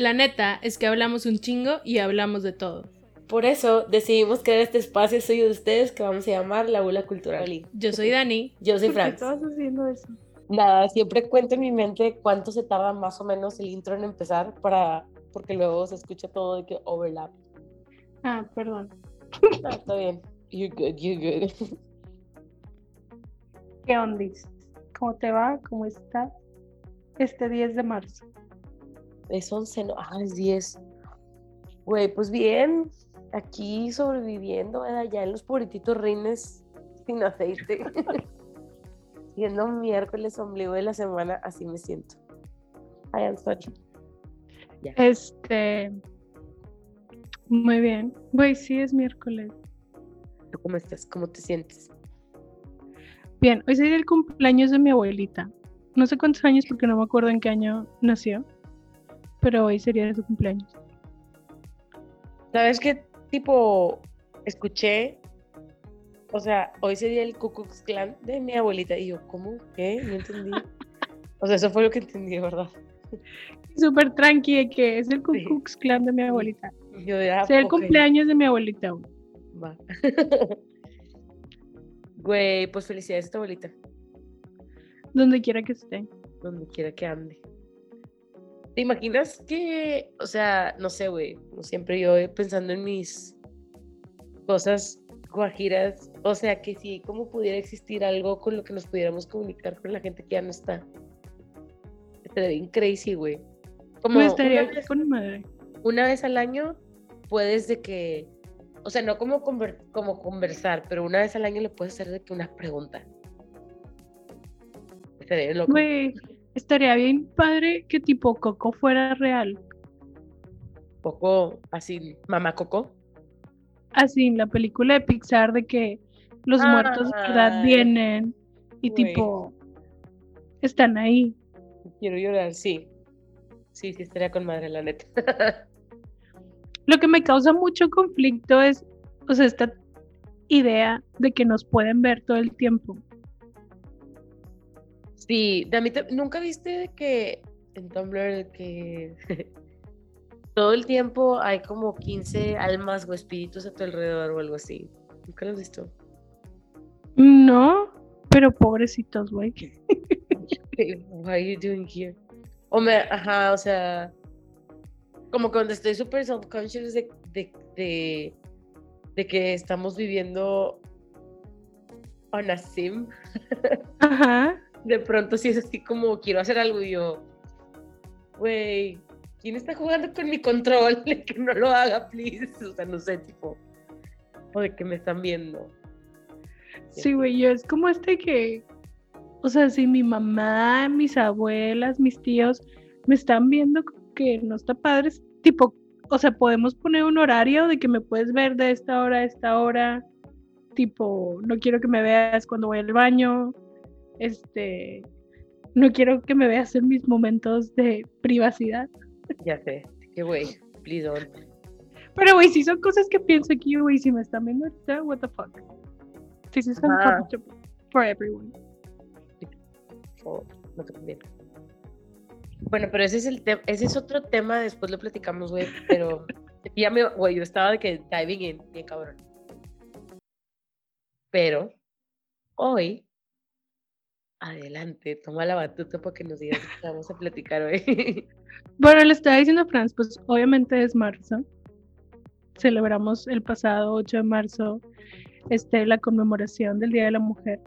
La neta es que hablamos un chingo y hablamos de todo. Por eso decidimos crear este espacio suyo de ustedes que vamos a llamar La Bula Cultural. Yo soy Dani. Yo soy ¿Por qué Franz. estabas haciendo eso? Nada, siempre cuento en mi mente cuánto se tarda más o menos el intro en empezar para porque luego se escucha todo de que overlap. Ah, perdón. No, está bien. You're good, you're good. ¿Qué ondis? ¿Cómo te va? ¿Cómo estás? Este 10 de marzo. Es 11, no, ah, es 10. Güey, pues bien, aquí sobreviviendo, ¿verdad? ya en los pobretitos rines sin aceite. Siendo miércoles ombligo de la semana, así me siento. I am sorry. Este. Muy bien. Güey, sí es miércoles. ¿Tú cómo estás? ¿Cómo te sientes? Bien, hoy sería el cumpleaños de mi abuelita. No sé cuántos años porque no me acuerdo en qué año nació. Pero hoy sería su cumpleaños. ¿Sabes qué tipo escuché? O sea, hoy sería el Ku Klux Klan de mi abuelita. Y yo, ¿cómo? ¿Qué? No entendí. O sea, eso fue lo que entendí, ¿verdad? Súper tranqui de que es el Ku. Klux Klan de mi abuelita. Yo era Sea el cumpleaños de mi abuelita. va. Güey, pues felicidades a tu abuelita, Donde quiera que esté. donde quiera que ande. ¿Te imaginas que, o sea, no sé, güey, como siempre yo pensando en mis cosas guajiras, o sea, que si como pudiera existir algo con lo que nos pudiéramos comunicar con la gente que ya no está. Estaría bien crazy, güey. Como Güey, estaría una vez- con madre. una vez al año puedes de que, o sea, no como, conver- como conversar, pero una vez al año le puedes hacer de que una pregunta. Estaría loco. Güey, estaría bien padre que tipo Coco fuera real. Un poco así, mamá Coco. Así en la película de Pixar de que los muertos de verdad Ay, vienen y güey. tipo están ahí. Quiero llorar, sí. Sí, sí, estaría con madre, la neta. Lo que me causa mucho conflicto es, o sea, esta idea de que nos pueden ver todo el tiempo. Sí, de a mí nunca viste que en Tumblr que todo el tiempo hay como 15 almas o espíritus a tu alrededor o algo así. ¿Nunca lo has visto? No, pero pobrecitos, güey. What are you doing here? O me, ajá, o sea, como cuando estoy súper de, de, de, de que estamos viviendo on a sim, Ajá. De pronto sí es así como quiero hacer algo y yo, güey, ¿quién está jugando con mi control? que no lo haga, please. O sea, no sé, tipo, o de que me están viendo. Sí, güey, yo es como este que, o sea, si mi mamá, mis abuelas, mis tíos me están viendo que no está padre, tipo, o sea, podemos poner un horario de que me puedes ver de esta hora a esta hora, tipo, no quiero que me veas cuando voy al baño, este, no quiero que me veas en mis momentos de privacidad. Ya sé, que güey, please don't. Pero, güey, si son cosas que pienso aquí, güey, si me están viendo ahorita, what the fuck. Sí, sí, son Ajá. comfortable for everyone. o no te conviene. Bueno, pero ese es el tema, ese es otro tema, después lo platicamos, güey, pero ya me, güey, yo estaba de que diving in, bien cabrón. Pero hoy, adelante, toma la batuta para que nos digas qué vamos a platicar hoy. Bueno, le estaba diciendo a Franz, pues obviamente es marzo. Celebramos el pasado 8 de marzo este, la conmemoración del Día de la Mujer.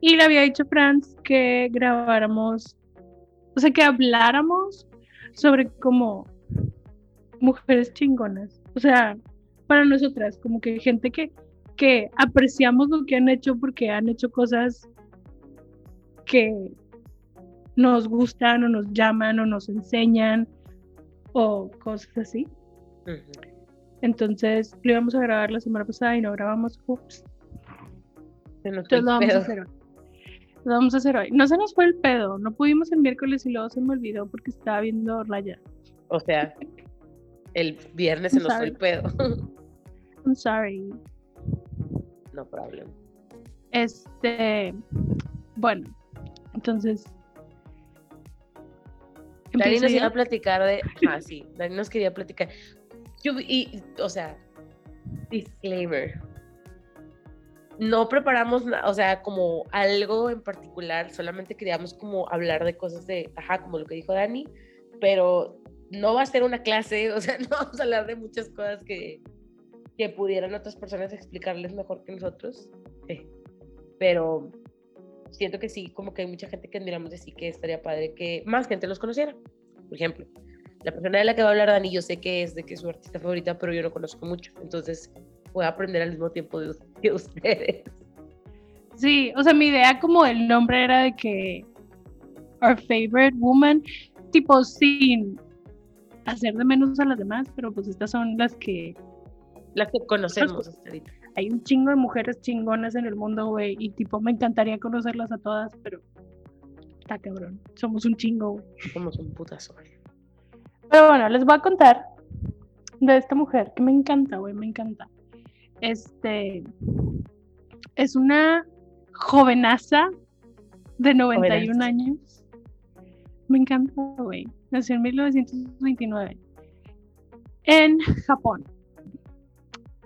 Y le había dicho a Franz que grabáramos, o sea, que habláramos sobre como mujeres chingonas. O sea, para nosotras, como que gente que, que apreciamos lo que han hecho porque han hecho cosas que nos gustan o nos llaman o nos enseñan o cosas así. Entonces lo íbamos a grabar la semana pasada y no grabamos. Ups. Se nos Entonces lo vamos a hacer hoy. Lo vamos a hacer hoy. No se nos fue el pedo. No pudimos el miércoles y luego se me olvidó porque estaba viendo Raya. O sea, el viernes se nos fue el pedo. I'm sorry. no problem. Este. Bueno, entonces. Dani ¿Empiezo nos iba a platicar de. Ah, sí, Dani nos quería platicar. Yo, y, o sea, disclaimer. No preparamos, o sea, como algo en particular, solamente queríamos como hablar de cosas de, ajá, como lo que dijo Dani, pero no va a ser una clase, o sea, no vamos a hablar de muchas cosas que, que pudieran otras personas explicarles mejor que nosotros. eh, Pero siento que sí, como que hay mucha gente que admiramos de sí que estaría padre que más gente los conociera. Por ejemplo, la persona de la que va a hablar Dani, yo sé que es de que es su artista favorita, pero yo no conozco mucho. Entonces, voy a aprender al mismo tiempo de, de ustedes. Sí, o sea, mi idea como el nombre era de que our favorite woman, tipo sin hacer de menos a las demás, pero pues estas son las que Las que conocemos hasta ahorita. Hay un chingo de mujeres chingonas en el mundo, güey, y tipo me encantaría conocerlas a todas, pero está cabrón, somos un chingo, güey. Somos un putazo. Pero bueno, les voy a contar de esta mujer que me encanta, güey, me encanta. Este es una jovenaza de 91 Jovenaza. años. Me encanta, güey. Nació en 1929 en Japón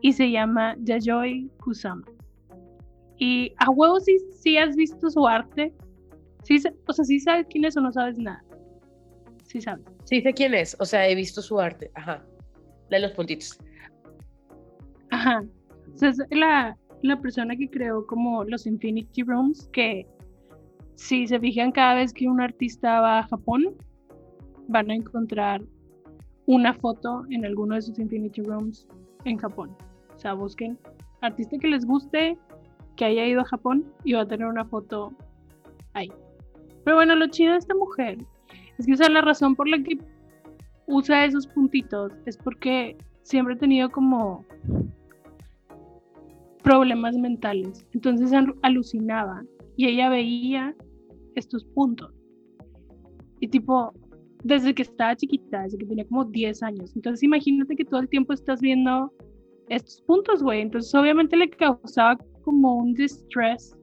y se llama Yayoi Kusama. Y a huevo sí, sí has visto su arte. Sí, o sea, sí sabes quién es o no sabes nada. Sí sabes. Sí sé quién es, o sea, he visto su arte. Ajá. La de los puntitos. Ajá. O sea, es la, la persona que creó como los Infinity Rooms, que si se fijan cada vez que un artista va a Japón, van a encontrar una foto en alguno de sus Infinity Rooms en Japón. Busquen artista que les guste, que haya ido a Japón y va a tener una foto ahí. Pero bueno, lo chido de esta mujer es que o sea, la razón por la que usa esos puntitos es porque siempre he tenido como problemas mentales. Entonces al- alucinaba y ella veía estos puntos. Y tipo, desde que estaba chiquita, desde que tenía como 10 años. Entonces imagínate que todo el tiempo estás viendo estos puntos, güey. Entonces obviamente le causaba como un distress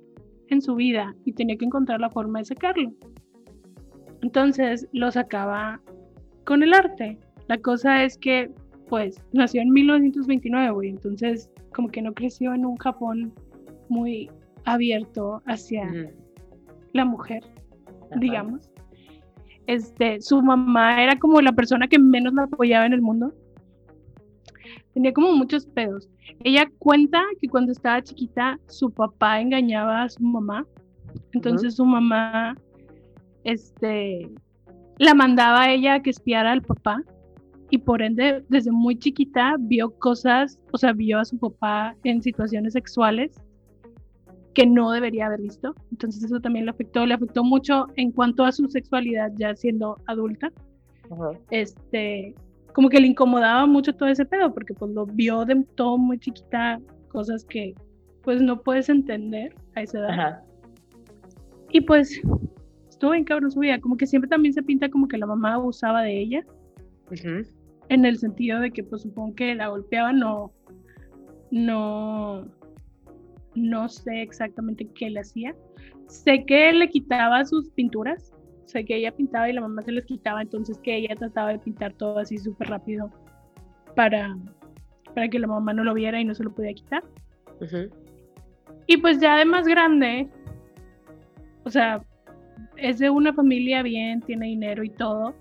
en su vida y tenía que encontrar la forma de sacarlo. Entonces lo sacaba con el arte. La cosa es que, pues, nació en 1929, güey. Entonces, como que no creció en un Japón muy abierto hacia la mujer, Ajá. digamos. Este, su mamá era como la persona que menos la apoyaba en el mundo. Tenía como muchos pedos. Ella cuenta que cuando estaba chiquita su papá engañaba a su mamá. Entonces su mamá este la mandaba a ella a que espiara al papá y por ende desde muy chiquita vio cosas, o sea, vio a su papá en situaciones sexuales que no debería haber visto. Entonces eso también le afectó, le afectó mucho en cuanto a su sexualidad ya siendo adulta. Ajá. Este, como que le incomodaba mucho todo ese pedo porque pues lo vio de todo muy chiquita, cosas que pues no puedes entender a esa edad. Ajá. Y pues estuvo bien cabrón su vida, como que siempre también se pinta como que la mamá abusaba de ella, en el sentido de que pues supongo que la golpeaba, no, no, no sé exactamente qué le hacía. Sé que le quitaba sus pinturas, sé que ella pintaba y la mamá se les quitaba, entonces que ella trataba de pintar todo así súper rápido para, para que la mamá no lo viera y no se lo podía quitar. Y pues ya de más grande, o sea, es de una familia bien, tiene dinero y todo,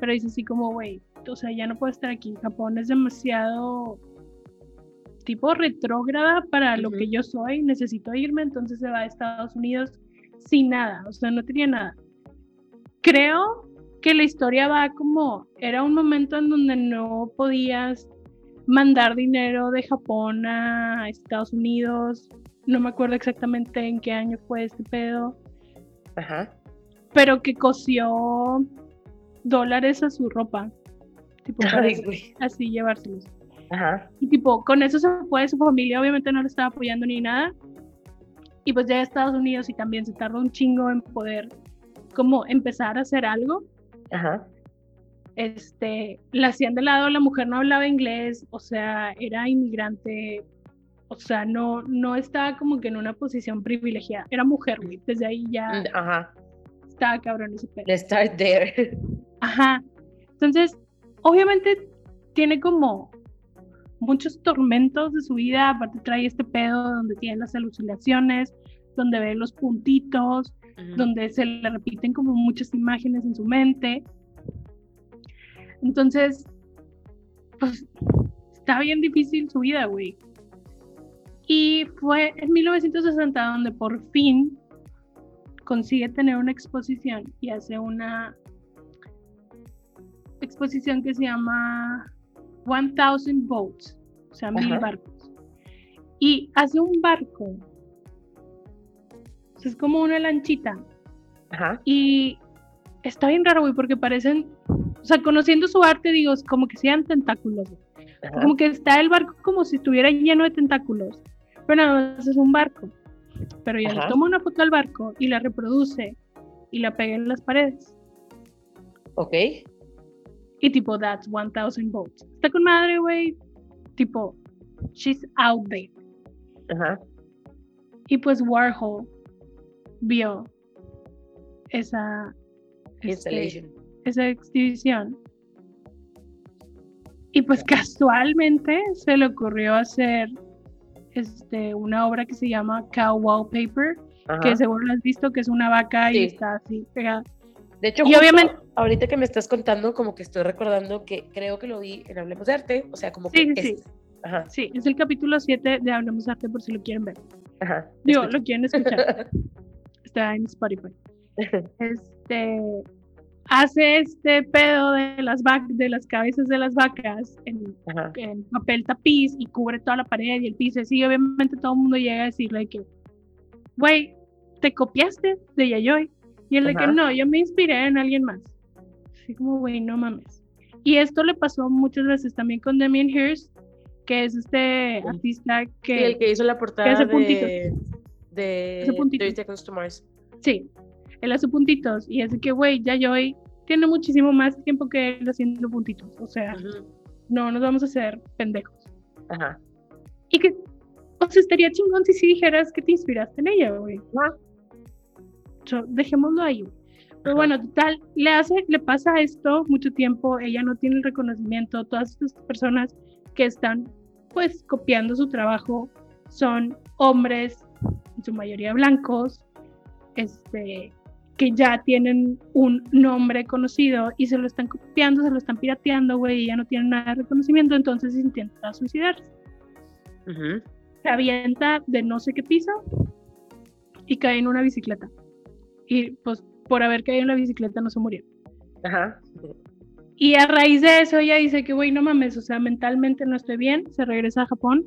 pero dice así como, güey, o sea, ya no puedo estar aquí. Japón es demasiado tipo retrógrada para lo que yo soy, necesito irme, entonces se va a Estados Unidos sin nada, o sea, no tenía nada. Creo que la historia va como, era un momento en donde no podías mandar dinero de Japón a Estados Unidos, no me acuerdo exactamente en qué año fue este pedo, Ajá. pero que cosió dólares a su ropa, tipo para Ay, güey. así llevárselos. Ajá. Y tipo, con eso se fue su familia, obviamente no le estaba apoyando ni nada. Y pues ya a Estados Unidos y también se tardó un chingo en poder como empezar a hacer algo. Ajá. Este, la hacían de lado, la mujer no hablaba inglés, o sea, era inmigrante, o sea, no, no estaba como que en una posición privilegiada. Era mujer, güey. Desde ahí ya Mm, Ajá. estaba cabrón ese pedo. Let's start there. Ajá. Entonces, obviamente tiene como muchos tormentos de su vida, aparte trae este pedo donde tiene las alucinaciones, donde ve los puntitos, Donde se le repiten como muchas imágenes en su mente. Entonces, pues está bien difícil su vida, güey. Y fue en 1960 donde por fin consigue tener una exposición y hace una exposición que se llama 1000 Boats, o sea, mil barcos. Y hace un barco, o sea, es como una lanchita, Ajá. y está bien raro, güey, porque parecen, o sea, conociendo su arte, digo, es como que sean tentáculos. Ajá. Como que está el barco como si estuviera lleno de tentáculos, pero nada más es un barco. Pero ella le toma una foto al barco y la reproduce y la pega en las paredes. Ok. Y tipo, that's 1000 boats. Está con madre, güey. Tipo, she's out there. Ajá. Y pues Warhol vio esa, este, esa exhibición. Y pues casualmente se le ocurrió hacer este, una obra que se llama Cow Wallpaper, Ajá. que seguro lo has visto, que es una vaca y Sí. está así pegada. De hecho, Y obviamente- ahorita que me estás contando, como que estoy recordando que creo que lo vi en Hablemos de Arte, o sea, como que Sí, sí, sí. es- Ajá, Sí, es el capítulo 7 de Hablemos Arte por si lo quieren ver. ajá. Digo, escucho. lo quieren escuchar. Está en Spotify. Este hace este pedo de las de las cabezas de las vacas en, Ajá. en papel tapiz y cubre toda la pared y el piso. Así, obviamente todo el mundo llega a decirle que, güey, te copiaste de Yayoi. Y él de que Ajá. no, yo me inspiré en alguien más. Así como, güey, no mames. Y esto le pasó muchas veces también con Damien Hirst, que es este artista Sí, que... el que hizo la portada hace puntitos. De. 30 Seconds to Mars. Sí, él hace puntitos y es que, güey, Yayoi tiene muchísimo más tiempo que él haciendo puntitos. O sea, no nos vamos a hacer pendejos. Ajá. Y que, o sea, estaría chingón si sí dijeras que te inspiraste en ella, güey. Ajá. So, dejémoslo ahí, güey. Pero bueno, total, le hace, le pasa esto mucho tiempo, ella no tiene el reconocimiento, todas estas personas que están, pues, copiando su trabajo son hombres, en su mayoría blancos, este, que ya tienen un nombre conocido y se lo están copiando, se lo están pirateando, güey, y ya no tienen nada de reconocimiento, entonces intenta suicidarse. Ujú. Se avienta de no sé qué piso y cae en una bicicleta. Y pues por haber caído en la bicicleta no se murió. Ajá. Y a raíz de eso ella dice que, güey, no mames, o sea, mentalmente no estoy bien, se regresa a Japón,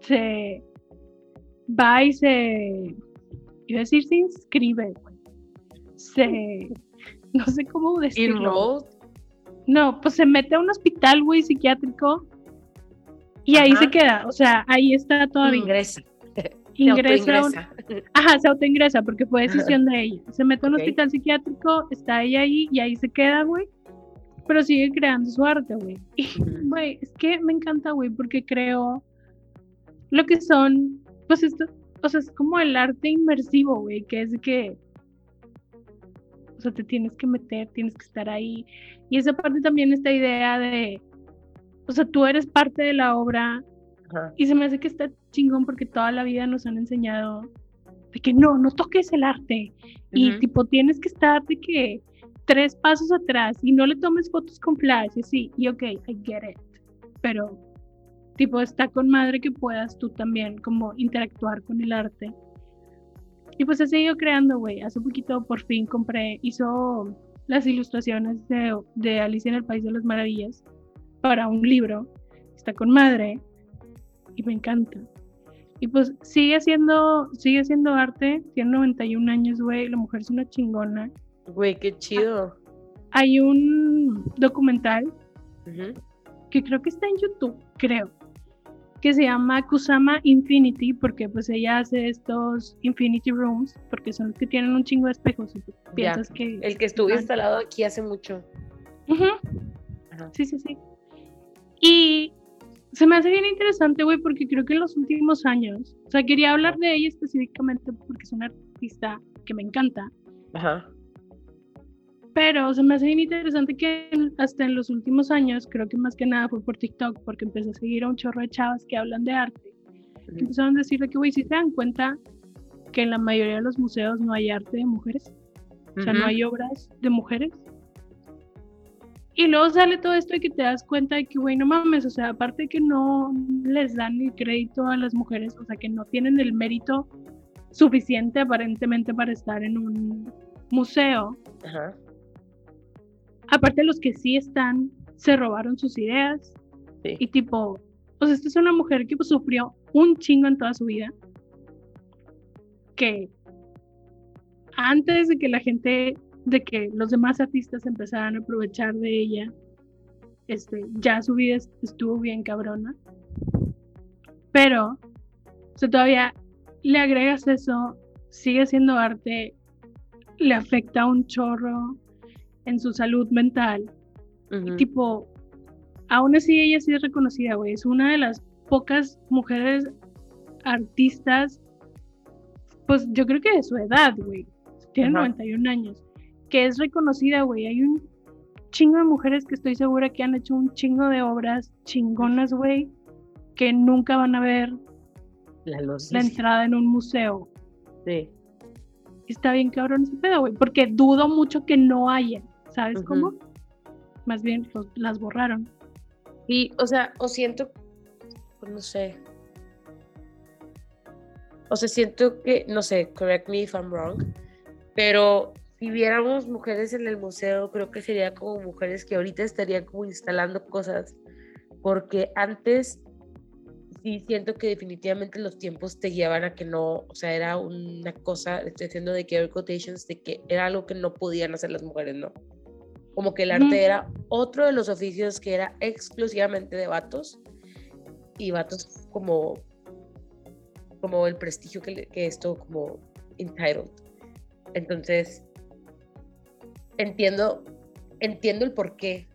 se va y se, iba a decir, se inscribe, güey. Se, no sé cómo decirlo. No, pues se mete a un hospital, güey, psiquiátrico y ahí Ajá. se queda, o sea, ahí está todavía. Ingresa. Ingresa, un-. Ajá, se autoingresa porque fue decisión de ella. Se mete a un hospital psiquiátrico, está ella ahí y ahí se queda, güey. Pero sigue creando su arte, güey. Y, güey, es que me encanta, güey, porque creo lo que son, pues esto, o sea, es como el arte inmersivo, güey, que es que, o sea, te tienes que meter, tienes que estar ahí. Y esa parte también, esta idea de, o sea, tú eres parte de la obra, Ajá. y se me hace que está chingón porque toda la vida nos han enseñado de que no, no toques el arte. Y Ujú. tipo, tienes que estar de que tres pasos atrás y no le tomes fotos con flash y así. Y ok, I get it. Pero, tipo, está con madre que puedas tú también como interactuar con el arte. Y pues he seguido creando, güey. Hace poquito por fin compré, hizo las ilustraciones de, de Alicia en el País de las Maravillas para un libro. Está con madre y me encanta. Y pues sigue haciendo, sigue haciendo arte, tiene 91 años, güey, la mujer es una chingona. Güey, qué chido. Hay un documental que creo que está en YouTube, creo, que se llama Kusama Infinity, porque pues ella hace estos Infinity Rooms, porque son los que tienen un chingo de espejos y tú piensas que... El que estuvo Ah. instalado aquí hace mucho. Ajá. Sí, sí, sí. Y se me hace bien interesante, güey, porque creo que en los últimos años, o sea, quería hablar de ella específicamente porque es una artista que me encanta, Ajá. Pero se me hace bien interesante que hasta en los últimos años, creo que más que nada fue por TikTok, porque empecé a seguir a un chorro de chavas que hablan de arte. que Empezaron a decir de que, güey, si se dan cuenta que en la mayoría de los museos no hay arte de mujeres, o sea, no hay obras de mujeres. Y luego sale todo esto y que te das cuenta de que, güey, no mames, o sea, aparte que no les dan el crédito a las mujeres, o sea, que no tienen el mérito suficiente aparentemente para estar en un museo, Ajá. Aparte los que sí están, se robaron sus ideas. Sí. y tipo, o sea, esta es una mujer que pues, sufrió un chingo en toda su vida, que antes de que la gente, de que los demás artistas empezaran a aprovechar de ella, este, ya su vida est- estuvo bien cabrona, pero, o sea, todavía le agregas eso, sigue siendo arte, le afecta un chorro en su salud mental tipo, aún así ella sí es reconocida, güey. Es una de las pocas mujeres artistas, pues yo creo que de su edad, güey. Tiene Ajá. 91 años. Que es reconocida, güey. Hay un chingo de mujeres que estoy segura que han hecho un chingo de obras chingonas, güey, que nunca van a ver La luz. la entrada en un museo. Sí. Está bien cabrón ese pedo, güey, porque dudo mucho que no haya, ¿sabes cómo? Más bien los- las borraron. Y, o sea, o siento, pues, no sé. O sea, siento que, no sé, correct me if I'm wrong, pero si viéramos mujeres en el museo, creo que sería como mujeres que ahorita estarían como instalando cosas, porque antes sí siento que definitivamente los tiempos te guiaban a que no, o sea, era una cosa, estoy haciendo de que quotations, de que era algo que no podían hacer las mujeres, ¿no? Como que el arte era otro de los oficios que era exclusivamente de vatos y vatos como como el prestigio que, que esto como entitled. Entonces, entiendo, entiendo el por qué.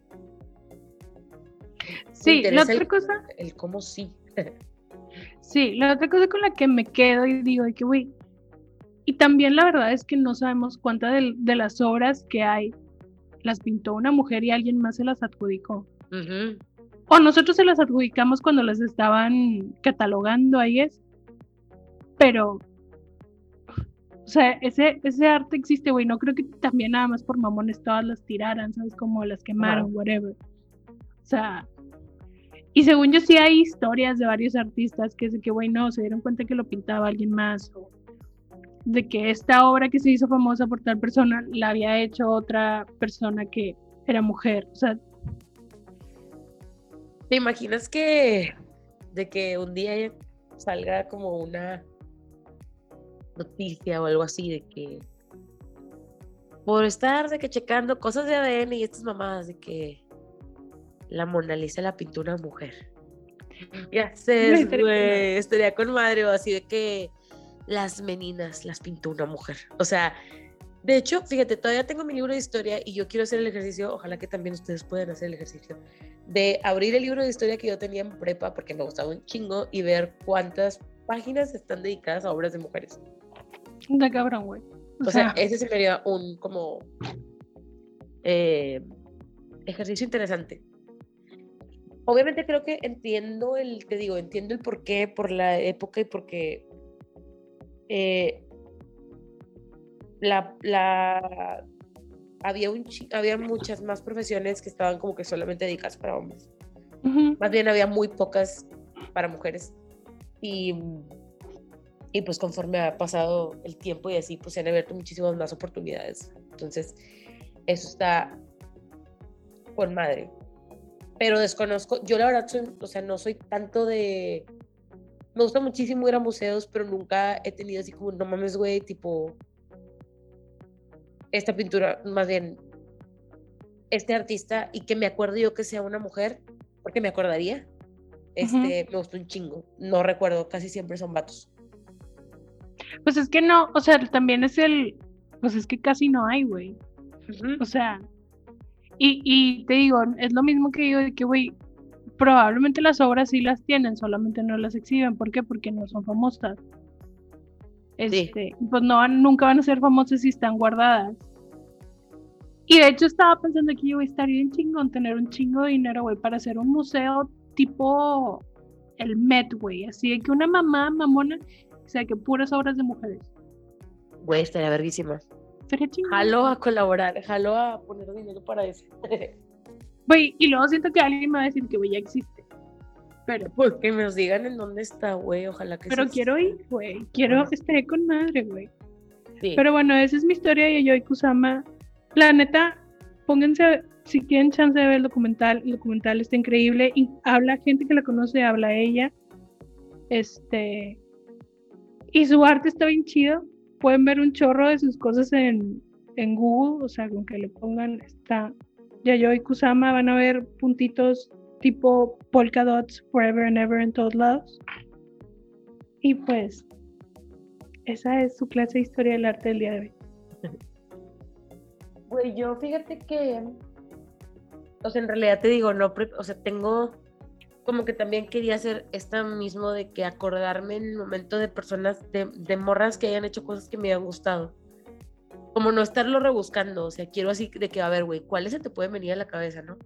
Sí, la otra el- cosa, El cómo sí. sí, la otra cosa con la que me quedo y digo que, güey, y también la verdad es que no sabemos cuántas de, de las obras que hay las pintó una mujer y alguien más se las adjudicó. O nosotros se las adjudicamos cuando las estaban catalogando ahí es. Pero, o sea, ese, ese arte existe, güey. No creo que también nada más por mamones todas las tiraran, ¿sabes? Como las quemaron, whatever. O sea, y según yo sí hay historias de varios artistas que que, güey, no, se dieron cuenta que lo pintaba alguien más. O de que esta obra que se hizo famosa por tal persona la había hecho otra persona que era mujer. O sea, ¿Te imaginas que de que un día salga como una noticia o algo así de que por estar de que checando cosas de ADN y estas mamadas de que la Mona Lisa la pintó una mujer? Ya sé, Güey, estaría con madre. güey, estaría con madre o así de que las meninas las pintó una mujer. O sea, de hecho, fíjate, todavía tengo mi libro de historia y yo quiero hacer el ejercicio, ojalá que también ustedes puedan hacer el ejercicio, de abrir el libro de historia que yo tenía en prepa porque me gustaba un chingo y ver cuántas páginas están dedicadas a obras de mujeres. da cabrón, güey. O sea, ese se me haría un como eh, ejercicio interesante. Obviamente creo que entiendo el, te digo, entiendo el por qué, por la época y porque eh, la, la había un había muchas más profesiones que estaban como que solamente dedicadas para hombres. Ujú. Más bien había muy pocas para mujeres. Y, y pues conforme ha pasado el tiempo y así, pues se han abierto muchísimas más oportunidades. Entonces, eso está con madre. Pero desconozco, yo la verdad, soy, o sea, no soy tanto de... Me gusta muchísimo ir a museos, pero nunca he tenido así como, no mames, güey, tipo... Esta pintura, más bien, este artista, y que me acuerdo yo que sea una mujer, porque me acordaría. Este, me gustó un chingo. No recuerdo, casi siempre son vatos. Pues es que no, o sea, también es el, pues es que casi no hay, güey. O sea, y, y te digo, es lo mismo que digo de que, güey, probablemente las obras sí las tienen, solamente no las exhiben. ¿Por qué? Porque no son famosas. Este, pues no van, nunca van a ser famosas si están guardadas. Y de hecho estaba pensando que yo estar bien chingón tener un chingo de dinero, güey, para hacer un museo tipo el Met, güey. Así de que una mamá mamona, o sea, que puras obras de mujeres. Güey, estaría verguísima. Chingón. Jalo a colaborar, jalo a poner dinero para eso. Güey, y luego siento que alguien me va a decir que, güey, ya existe. Pero, Pues que nos digan en dónde está, güey. Ojalá que pero quiero ir, güey. Quiero, Ajá. estaré con madre, güey. Sí. Pero bueno, esa es mi historia de Yayoi Kusama. La neta, pónganse, si tienen chance de ver el documental, el documental está increíble. Y habla gente que la conoce, habla ella. Este. Y su arte está bien chido. Pueden ver un chorro de sus cosas en, en Google. O sea, con que le pongan está Yayoi Kusama, van a ver puntitos tipo polka dots forever and ever en todos lados. Y pues, esa es su clase de historia del arte del día de hoy. Güey, yo fíjate que, o sea, en realidad te digo, no, o sea, tengo como que también quería hacer esta mismo de que acordarme en el momento de personas, de morras que hayan hecho cosas que me hayan gustado. Como no estarlo rebuscando, o sea, quiero así de que, a ver, güey, ¿cuáles se te pueden venir a la cabeza, no?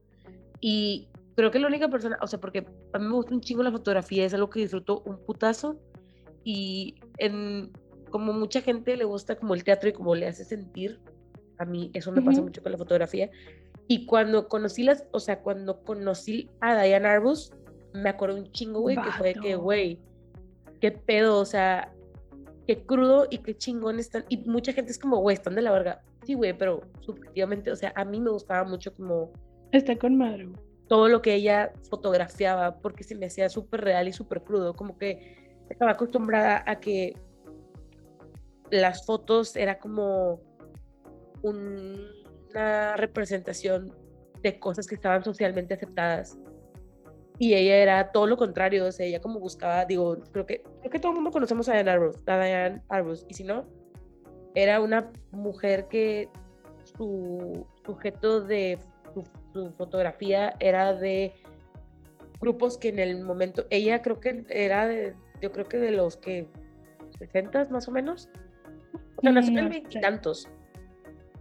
Y creo que la única persona, o sea, porque a mí me gusta un chingo la fotografía, es algo que disfruto un putazo y en, como mucha gente le gusta como el teatro y como le hace sentir, a mí eso me pasa Ujú. mucho con la fotografía. Y cuando conocí las, o sea, cuando conocí a Diane Arbus, me acuerdo un chingo, güey, que fue que, güey, qué pedo, o sea, qué crudo y qué chingón están. Y mucha gente es como, güey, están de la verga. Sí, güey, pero subjetivamente, o sea, a mí me gustaba mucho como Está con madre, güey. todo lo que ella fotografiaba porque se me hacía súper real y súper crudo, como que estaba acostumbrada a que las fotos era como un- una representación de cosas que estaban socialmente aceptadas y ella era todo lo contrario, o sea, ella como buscaba, digo, creo que creo que todo el mundo conocemos a Diane Arbus, a Diane Arbus y si no, era una mujer que su sujeto de su, su fotografía era de grupos que en el momento, ella creo que era de, yo creo que de los que 60 más o menos, o sea, nació en el no veintitantos,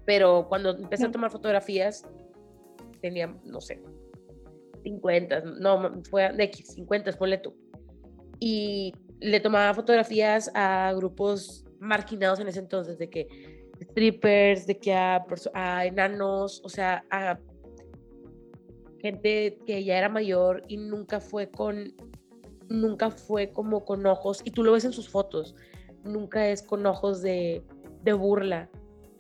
pero cuando empecé a tomar fotografías tenía, no sé, 50, no, fue de X, 50, ponle tú. Y le tomaba fotografías a grupos marginados en ese entonces, de que strippers, de que a, a enanos, o sea, a gente que ya era mayor y nunca fue con, nunca fue como con ojos, y tú lo ves en sus fotos, nunca es con ojos de, de burla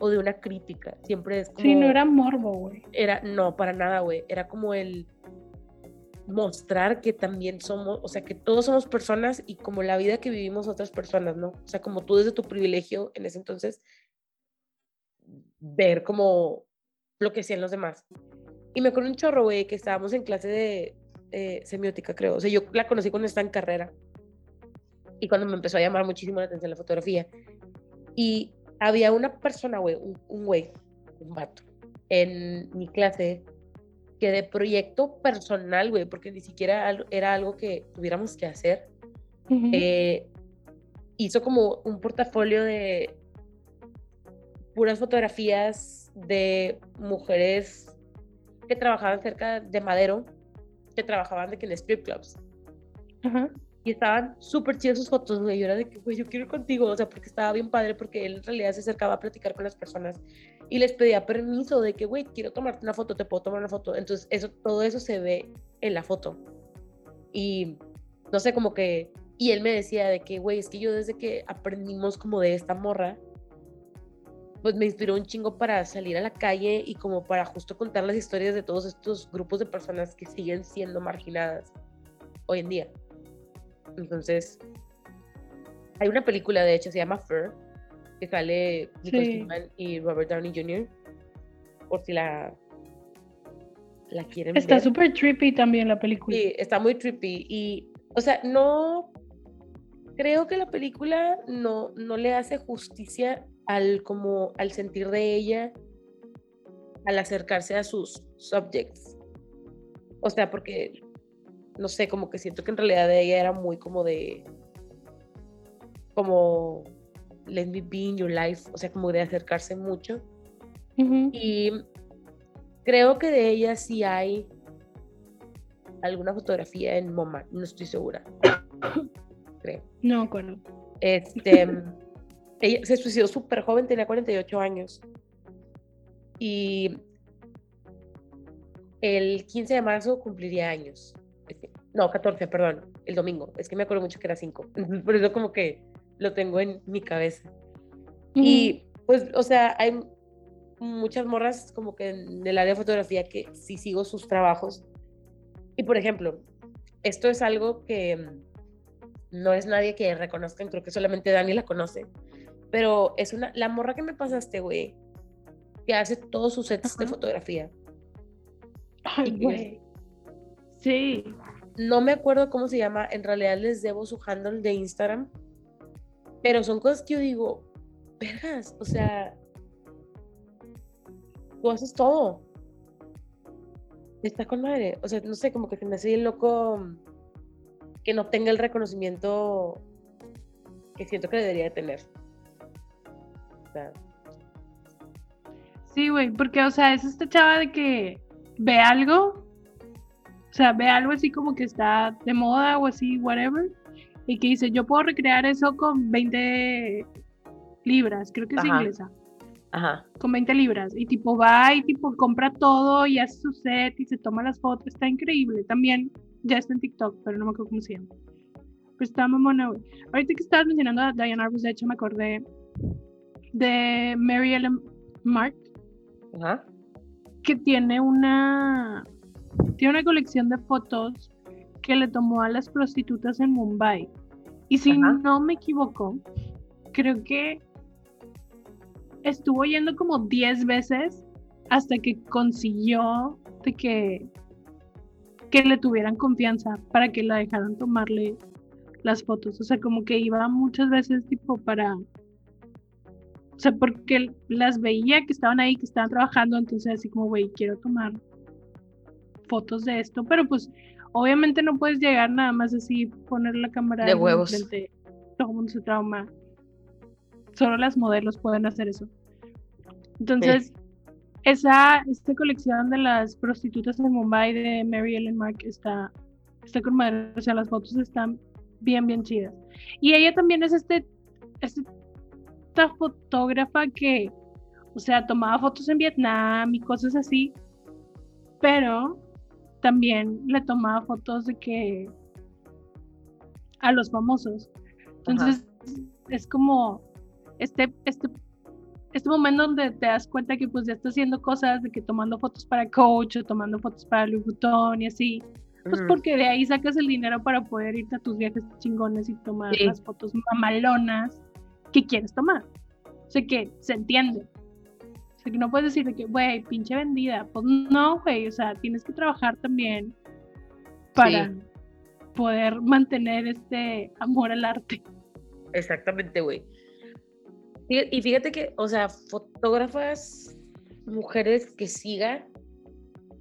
o de una crítica, siempre es como... Sí, no era morbo, güey. Era, no, para nada, güey. Era como el mostrar que también somos, o sea, que todos somos personas y como la vida que vivimos otras personas, ¿no? O sea, como tú desde tu privilegio en ese entonces, ver como lo que hacían los demás. Y me acuerdo un chorro, güey, que estábamos en clase de eh, semiótica, creo. O sea, yo la conocí cuando estaba en carrera. Y cuando me empezó a llamar muchísimo la atención la fotografía. Y había una persona, güey, un, un güey, un vato, en mi clase que de proyecto personal, güey, porque ni siquiera era algo que tuviéramos que hacer, Ujú. eh, hizo como un portafolio de puras fotografías de mujeres que trabajaban cerca de Madero, que trabajaban de que en strip clubs. Ajá. Y estaban súper chidas sus fotos, güey. Yo era de que, güey, yo quiero ir contigo. O sea, porque estaba bien padre, porque él en realidad se acercaba a platicar con las personas y les pedía permiso de que, güey, quiero tomarte una foto, te puedo tomar una foto. Entonces, eso, todo eso se ve en la foto. Y no sé, como que. Y él me decía de que, güey, es que yo desde que aprendimos como de esta morra, pues me inspiró un chingo para salir a la calle y como para justo contar las historias de todos estos grupos de personas que siguen siendo marginadas hoy en día. Entonces, hay una película, de hecho, se llama Fur, que sale Nicole Sí. Kidman y Robert Downey Jr. Por si la, la quieren Está súper trippy también la película. Sí, está muy trippy. Y, o sea, no. Creo que la película no, no le hace justicia al, como, al sentir de ella al acercarse a sus subjects. O sea, porque, no sé, como que siento que en realidad ella era muy como de. Como. Let me be in your life. O sea, como de acercarse mucho. Ujú. Y Creo que de ella sí hay alguna fotografía en MoMA, no estoy segura. Creo. No acuerdo. Este, ella se suicidó súper joven, tenía 48 años. Y el 15 de marzo cumpliría años. No, 14, perdón, el domingo. Es que me acuerdo mucho que era 5. Por eso como que lo tengo en mi cabeza. Y pues, o sea, hay muchas morras como que en el área de fotografía que sí sigo sus trabajos. Y por ejemplo, esto es algo que mm, no es nadie que reconozcan, creo que solamente Dani la conoce. Pero es una, la morra que me pasaste, güey, que hace todos sus sets de fotografía. Ay, güey. Sí. No me acuerdo cómo se llama, en realidad les debo su handle de Instagram, pero son cosas que yo digo, vergas, o sea, tú haces todo. Está con madre, o sea, no sé, como que se me hace loco que no tenga el reconocimiento que siento que debería de tener. O sea, Sí, güey, porque, o sea, es esta chava de que ve algo, o sea, ve algo así como que está de moda o así, whatever, y que dice, yo puedo recrear eso con 20 libras, creo que es Ajá. inglesa, ajá, con 20 libras, y tipo va y tipo compra todo y hace su set y se toma las fotos, está increíble, también ya está en TikTok, pero no me acuerdo cómo se llama. Pero está mamona, güey. Ahorita que estabas mencionando a Diane Arbus, de hecho me acordé de Mary Ellen Mark, ajá, que tiene una tiene una colección de fotos que le tomó a las prostitutas en Mumbai. Y si Ajá. no me equivoco, creo que estuvo yendo como 10 veces hasta que consiguió de que que le tuvieran confianza para que la dejaran tomarle las fotos. O sea, como que iba muchas veces tipo para o sea, porque las veía que estaban ahí, que estaban trabajando, entonces así como, güey, quiero tomar fotos de esto, pero pues obviamente no puedes llegar nada más así, poner la cámara De huevos. enfrente, todo el mundo se trauma. Solo las modelos pueden hacer eso. Entonces, esa esta colección de las prostitutas de Mumbai de Mary Ellen Mark está, está con madre, o sea, las fotos están bien, bien chidas. Y ella también es este, este esta fotógrafa que, o sea, tomaba fotos en Vietnam y cosas así, pero también le tomaba fotos de que a los famosos. Entonces, es como este, este, este momento donde te das cuenta que pues ya está haciendo cosas, de que tomando fotos para Coach o tomando fotos para Louis Vuitton y así, pues porque de ahí sacas el dinero para poder irte a tus viajes chingones y tomar Sí. las fotos mamalonas que quieres tomar. O sea que se entiende. Que no puedes decir de que, güey, pinche vendida. Pues no, güey. O sea, tienes que trabajar también para poder mantener este amor al arte. Exactamente, güey. Y fíjate que, o sea, fotógrafas, mujeres que siga,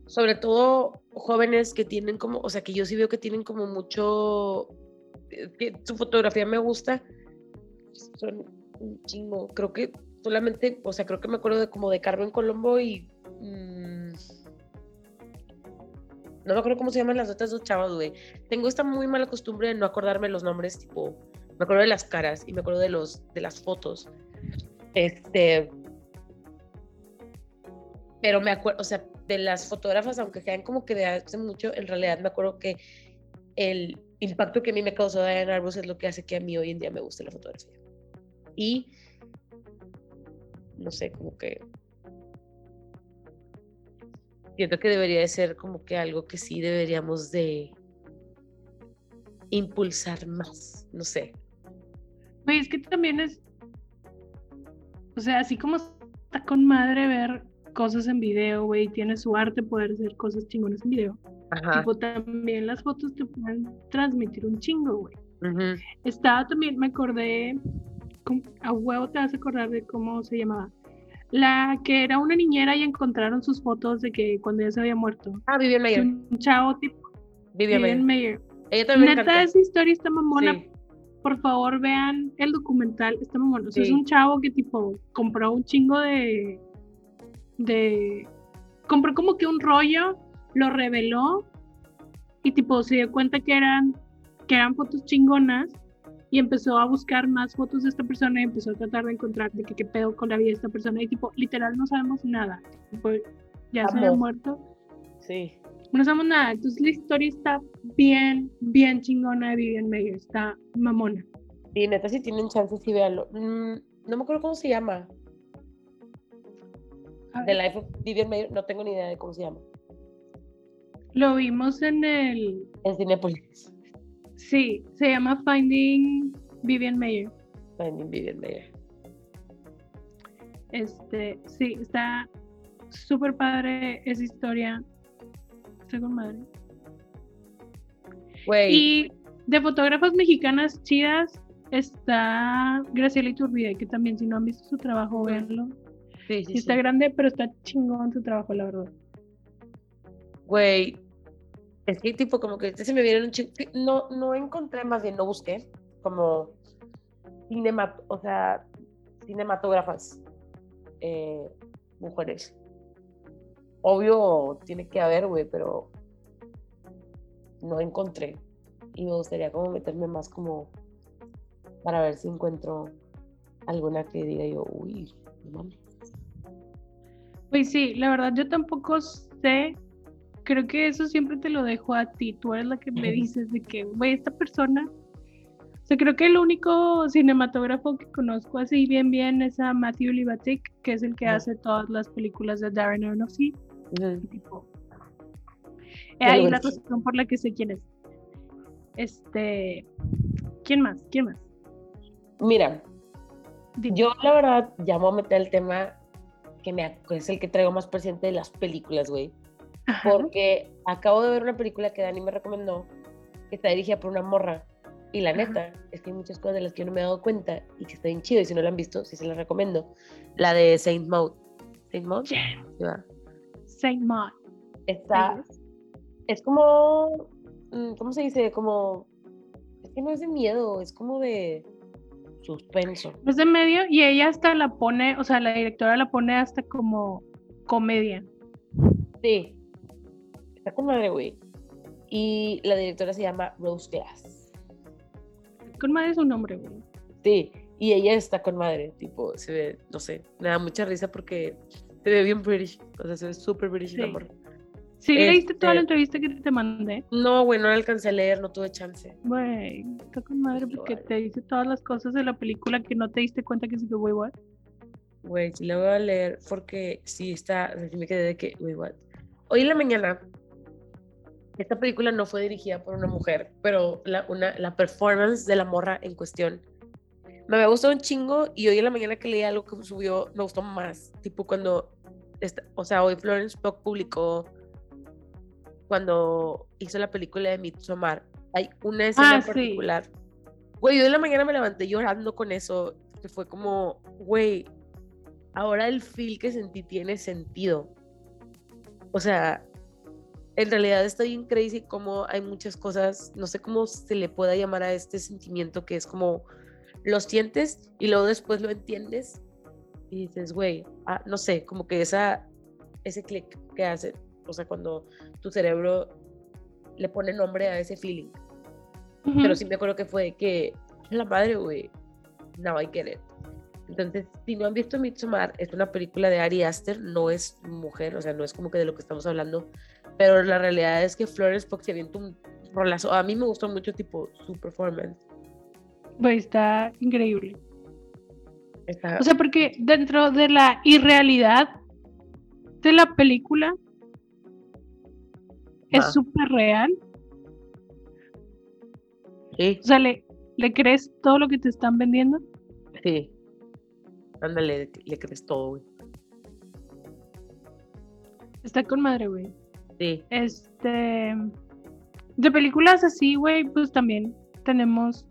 sobre todo jóvenes que tienen como, o sea, que yo sí veo que tienen como mucho, eh, que su fotografía me gusta, son un chingo. Creo que solamente, o sea, creo que me acuerdo de como de Carmen Colombo y... mm, no me acuerdo cómo se llaman las otras dos chavas, güey. Tengo esta muy mala costumbre de no acordarme los nombres, tipo, me acuerdo de las caras y me acuerdo de los de las fotos. Este pero me acuerdo, o sea, de las fotógrafas, aunque sean como que de hace mucho, en realidad me acuerdo que el impacto que a mí me causó Diane Arbus es lo que hace que a mí hoy en día me guste la fotografía. Y no sé, como que siento que debería de ser como que algo que sí deberíamos de impulsar más, no sé. Güey, es que también es. O sea, así como está con madre ver cosas en video, güey, tiene su arte poder hacer cosas chingonas en video. Ajá. Tipo, también las fotos te pueden transmitir un chingo, güey. Estaba también, me acordé, a huevo te vas a acordar de cómo se llamaba. La que era una niñera y encontraron sus fotos de que cuando ella se había muerto. Ah, Vivian Mayer. Un chavo tipo Vivian Vivian Mayer. Ella también Neta, encanta. esa historia está mamona. Sí. Por favor, vean el documental. Está mamona. O sea, es un chavo que tipo compró un chingo de de compró como que un rollo, lo reveló y tipo se dio cuenta que eran, que eran fotos chingonas y empezó a buscar más fotos de esta persona y empezó a tratar de encontrar de que qué pedo con la vida de esta persona y tipo, literal no sabemos nada. Tipo, ya se había muerto. Sí. No sabemos nada. Entonces la historia está bien, bien chingona de Vivian Mayer. Está mamona. Y neta, si tienen chance, sí véanlo. Mm, no me acuerdo cómo se llama. The Life of Vivian Mayer, no tengo ni idea de cómo se llama. Lo vimos en el... En Cinepolis. Sí, se llama Finding Vivian Mayer. Finding Vivian Mayer. Este, sí, está súper padre esa historia. Está con madre. Güey, Y de fotógrafas mexicanas chidas está Graciela Iturbide, que también si no han visto su trabajo, véanlo. sí, sí, Sí está grande, pero está chingón su trabajo, la verdad. Güey, es que tipo como que se me vieron un chingo. No, no encontré, más bien no busqué como cinemat, o sea, cinematógrafas eh, mujeres. Obvio tiene que haber, güey, pero no encontré. Y me gustaría como meterme más como para ver si encuentro alguna que diga yo, uy, no mames. Pues sí, la verdad yo tampoco sé. Creo que eso siempre te lo dejo a ti. Tú eres la que me dices de que, güey, esta persona. O sea, creo que el único cinematógrafo que conozco así bien, bien es a Matthew Libatic, que es el que hace todas las películas de Darren Aronofsky. Tipo. Eh, hay ves. razón por la que sé quién es. Este. ¿Quién más? ¿Quién más? Mira, Dime. Yo, la verdad, ya me voy a meter el tema que, me, que es el que traigo más presente de las películas, güey. Ajá. Porque acabo de ver una película que Dani me recomendó, que está dirigida por una morra. Y la Ajá. neta, es que hay muchas cosas de las que yo no me he dado cuenta y que está bien chido. Y si no la han visto, sí se las recomiendo. La de Saint Maud. ¿Saint Maud? Yeah. Sí. Saint Maud. Está, es como, mm, ¿cómo se dice? Como, es que no es de miedo, es como de suspenso. Es de medio y ella hasta la pone, o sea, la directora la pone hasta como comedia. Sí. Está con madre, güey. Y la directora se llama Rose Glass. Con madre su nombre, güey. Sí. Y ella está con madre. Tipo, se ve, no sé, me da mucha risa porque se ve bien British. O sea, se ve súper British Sí. morra. Sí, leíste toda la Este- entrevista que te mandé. No, güey, no la alcancé a leer, no tuve chance. Güey, está con madre porque te dice todas las cosas de la película que no te diste cuenta que se güey, what? Güey, sí la voy a leer porque sí está, me quedé de que, güey, what. Hoy en la mañana, esta película no fue dirigida por una mujer, pero la, una, la performance de la morra en cuestión me había gustado un chingo y hoy en la mañana que leí algo que subió me gustó más. Tipo cuando, esta- o sea, hoy Florence Pugh publicó cuando hizo la película de Midsommar. Hay una escena Ah, en sí. particular. Güey, yo en la mañana me levanté llorando con eso, que fue como, güey, ahora el feel que sentí tiene sentido. O sea, en realidad está bien crazy como hay muchas cosas, no sé cómo se le pueda llamar a este sentimiento que es como lo sientes y luego después lo entiendes y dices, güey, ah, no sé, como que esa, ese clic que hace, o sea, cuando tu cerebro le pone nombre a ese feeling. Pero sí me acuerdo que fue que la madre, güey, now I get it. Entonces, si no han visto Midsommar, es una película de Ari Aster, no es mujer, o sea, no es como que de lo que estamos hablando, pero la realidad es que Florence Pugh se avienta un rolazo. A mí me gustó mucho, tipo, su performance. Güey, está increíble. Está, O sea, porque dentro de la irrealidad de la película es súper real. sí, O sea, ¿le, ¿le crees todo lo que te están vendiendo? sí. Ándale, le crees todo, güey. Está con madre, güey. Sí. Este. De películas así, güey, pues también tenemos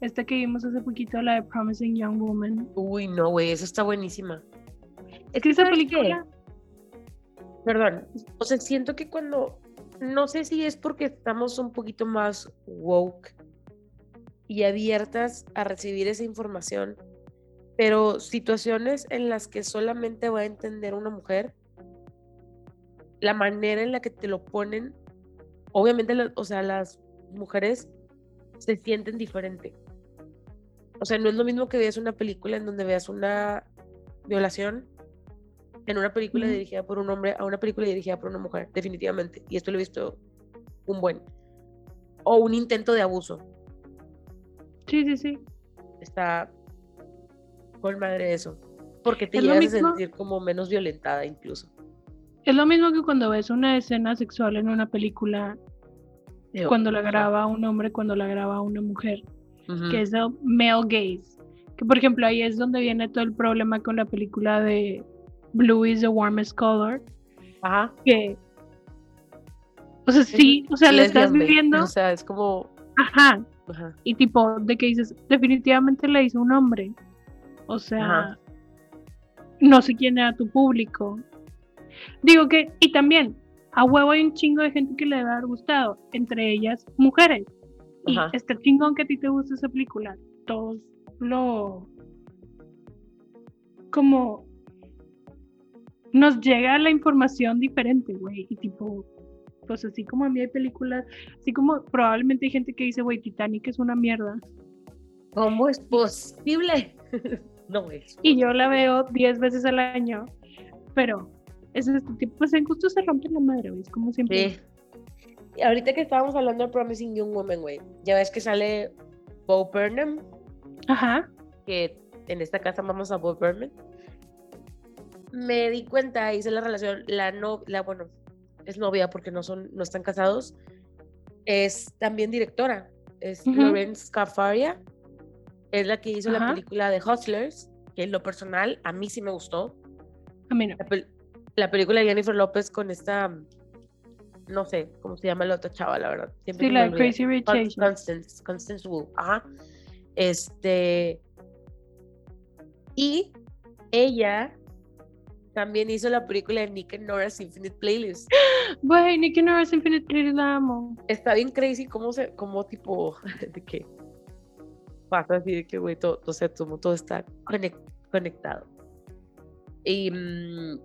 esta que vimos hace poquito, la de Promising Young Woman. Uy, no, güey, esa está buenísima. Es que esa película. Perdón, o sea, siento que cuando, no sé si es porque estamos un poquito más woke y abiertas a recibir esa información, pero situaciones en las que solamente va a entender una mujer, la manera en la que te lo ponen, obviamente, o sea, las mujeres se sienten diferente. O sea, no es lo mismo que veas una película en donde veas una violación en una película dirigida por un hombre a una película dirigida por una mujer, definitivamente. Y esto lo he visto un buen. O un intento de abuso. Sí, sí, sí. Está con madre eso. Porque te Es llegas a sentir como menos violentada incluso. Es lo mismo que cuando ves una escena sexual en una película, Digo, cuando la graba un hombre, cuando la graba una mujer, que es el male gaze. Que por ejemplo ahí es donde viene todo el problema con la película de Blue is the warmest color, Ajá. que o sea, sí, o sea, lo estás viviendo, O sea, es como. ajá, Ajá. y tipo de que dices, definitivamente la hizo un hombre. O sea, Ajá. no sé quién era tu público. Digo que, y también, a huevo hay un chingo de gente que le a haber gustado, entre ellas mujeres. Y Ajá. está chingón que a ti te guste esa película. Todos lo. Como. Nos llega la información diferente, güey. Y tipo. Pues así como a mí hay películas. Así como probablemente hay gente que dice, güey, Titanic es una mierda. ¿Cómo es posible? no es. Y yo la veo 10 veces al año. Pero. Es este tipo. Pues en gusto se rompe la madre, güey. Es como siempre. Sí. Y ahorita que estábamos hablando de Promising Young Woman, güey, ya ves que sale Bo Burnham, Ajá. que en esta casa vamos a Bo Burnham. Me di cuenta, hice la relación, la no, la bueno, es novia porque no son, no están casados, es también directora, es Ujú. Lawrence Scafaria, es la que hizo la película de Hustlers, que en lo personal a mí sí me gustó. A mí no. La, pel- la película de Jennifer López con esta, no sé cómo se llama la otra chava, la verdad. Siempre Sí, la. Crazy Rich. Constance, Constance Wu, ajá. Este. Y ella también hizo la película de Nick and Nora's Infinite Playlist. Güey, Nicky Norris Infinite Playlist la amo. Está bien crazy cómo se, cómo tipo, de que pasa así de que, güey, todo, o sea, todo, todo está conec- conectado. Y mm,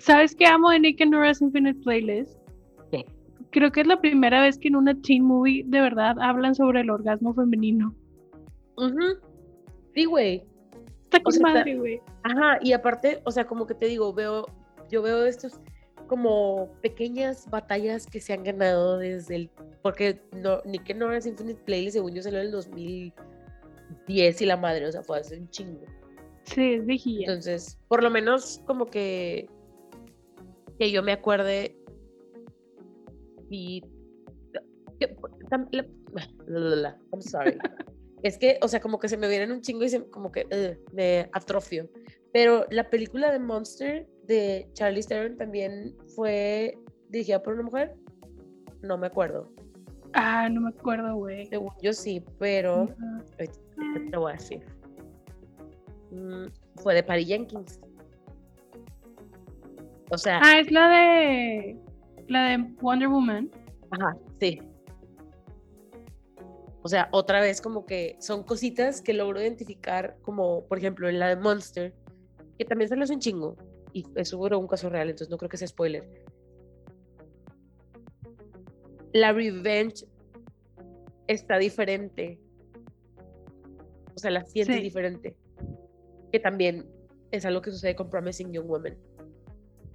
¿Sabes qué amo de Nick and Nora's Infinite Playlist? ¿Qué? Creo que es la primera vez que en una teen movie de verdad hablan sobre el orgasmo femenino. ujú, sí, güey. Está con madre, güey. Ajá, y aparte, o sea, como que te digo, veo, yo veo estos como pequeñas batallas que se han ganado desde el, porque no, Nick and Nora's Infinite Playlist, según yo, salió en el 2010 y la madre, o sea, fue hace un chingo. Sí, es viejilla. Entonces, por lo menos como que, que yo me acuerde y... I'm sorry. Es que, o sea, como que se me vienen un chingo y se, como que me atrofio. Pero la película de Monster de Charlie Theron también fue dirigida por una mujer. No me acuerdo. Ah, no me acuerdo, güey. Según yo sí, pero Ajá. ahorita te voy a decir. Mm, fue de Patty Jenkins. O sea, Ah, es la de. La de Wonder Woman. Ajá, sí. O sea, otra vez como que son cositas que logro identificar, como por ejemplo en la de Monster, que también se hace un chingo. Y eso fue un caso real, entonces no creo que sea spoiler. La Revenge está diferente. O sea, la sientes Sí. diferente. Que también es algo que sucede con Promising Young Women.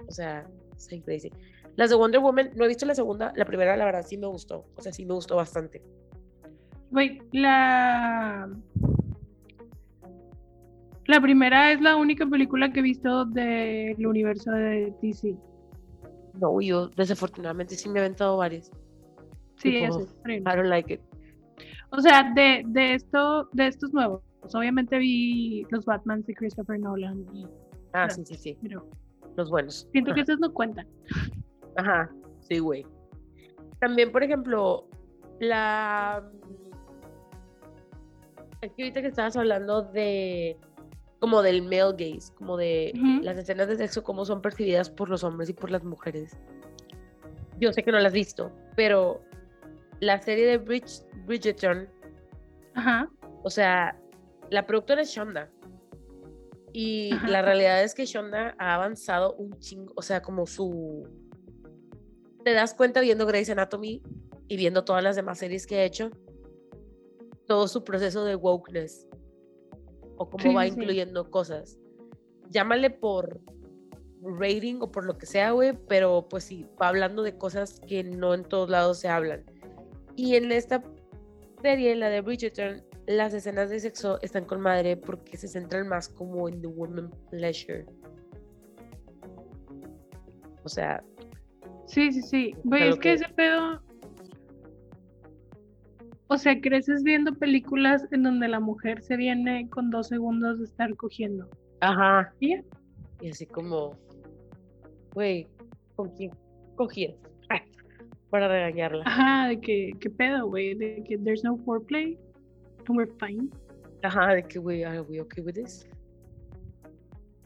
O sea, es crazy. Las de Wonder Woman, no he visto la segunda, la primera la verdad sí me gustó, o sea, sí me gustó bastante. Güey, la. La primera es la única película que he visto del universo de DC. No, yo desafortunadamente sí me he aventado varias. Sí, eso es. I don't like it. O sea, de, de esto, de estos nuevos. Obviamente vi los Batmans de Christopher Nolan. y- Ah, sí, sí, sí, pero los buenos. siento que esos no cuentan. Ajá, sí, güey. También, por ejemplo, la... Que ahorita que estabas hablando de... como del male gaze, como de las escenas de sexo, cómo son percibidas por los hombres y por las mujeres. Yo sé que no las has visto, pero la serie de Bridge, Bridgerton, Ajá. o sea, la productora es Shonda. Y Ajá. la realidad es que Shonda ha avanzado un chingo, o sea, como su te das cuenta viendo Grey's Anatomy y viendo todas las demás series que ha hecho, todo su proceso de wokeness o cómo Sí, va sí. incluyendo cosas. Llámale por rating o por lo que sea, güey, pero pues sí, va hablando de cosas que no en todos lados se hablan. Y en esta serie, la de Bridgerton, las escenas de sexo están con madre porque se centran más como en the woman pleasure. O sea, Sí, sí, sí. Güey, es que que- ese pedo. O sea, creces viendo películas en donde la mujer se viene con dos segundos de estar cogiendo. ajá. Y así como, güey, ¿con quién cogías? Para regañarla. Ajá, de que, ¿qué pedo, güey? De que there's no foreplay. And we're fine. Ajá, de que, güey, are we okay with this?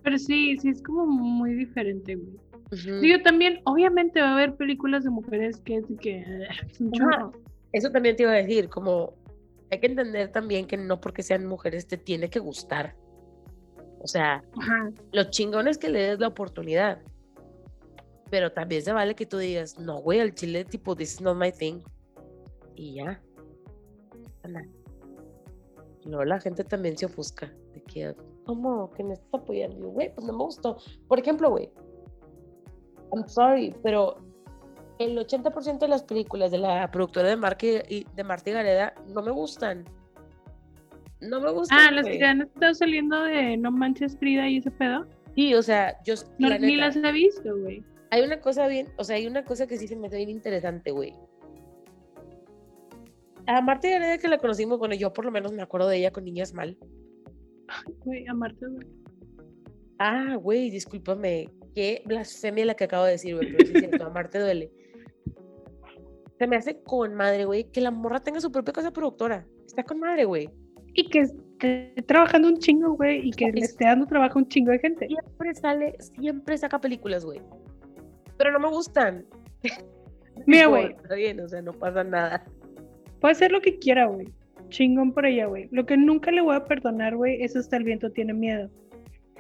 Pero sí, sí, es como muy diferente, güey. Ujú. Digo, también, obviamente va a haber películas de mujeres que es que es un chorro. Eso también te iba a decir, como hay que entender también que no porque sean mujeres te tiene que gustar. O sea, Ajá. lo chingón es que le des la oportunidad. Pero también se vale que tú digas, no, güey, al chile, tipo, this is not my thing. Y ya. Anda. Luego la gente también se ofusca. De que, ¿cómo? Que me estás apoyando. Yo, Güey, pues no me gustó. Por ejemplo, güey. I'm sorry, pero el 80% de las películas de la productora de, Marque, y de Marta y Gareda no me gustan. No me gustan. Ah, las que han estado saliendo de No Manches Frida y ese pedo. Sí, o sea, yo. No, la ni las he visto, güey. Hay una cosa bien, o sea, hay una cosa que sí se me hace bien interesante, güey. A Marta Gareda que la conocimos, bueno, yo por lo menos me acuerdo de ella con Niñas Mal. Güey, amarte, güey. Ah, güey, discúlpame. Qué blasfemia la que acabo de decir, güey, pero sí es cierto, amarte duele. Se me hace con madre, güey, que la morra tenga su propia casa productora. Está con madre, güey. Y que esté trabajando un chingo, güey, y que le Es- esté dando trabajo a un chingo de gente. Siempre sale, siempre saca películas, güey. Pero no me gustan. Mira, güey, Está bien, o sea, no pasa nada. Puede hacer lo que quiera, güey. Chingón por ella, güey. Lo que nunca le voy a perdonar, güey, es hasta el viento tiene miedo.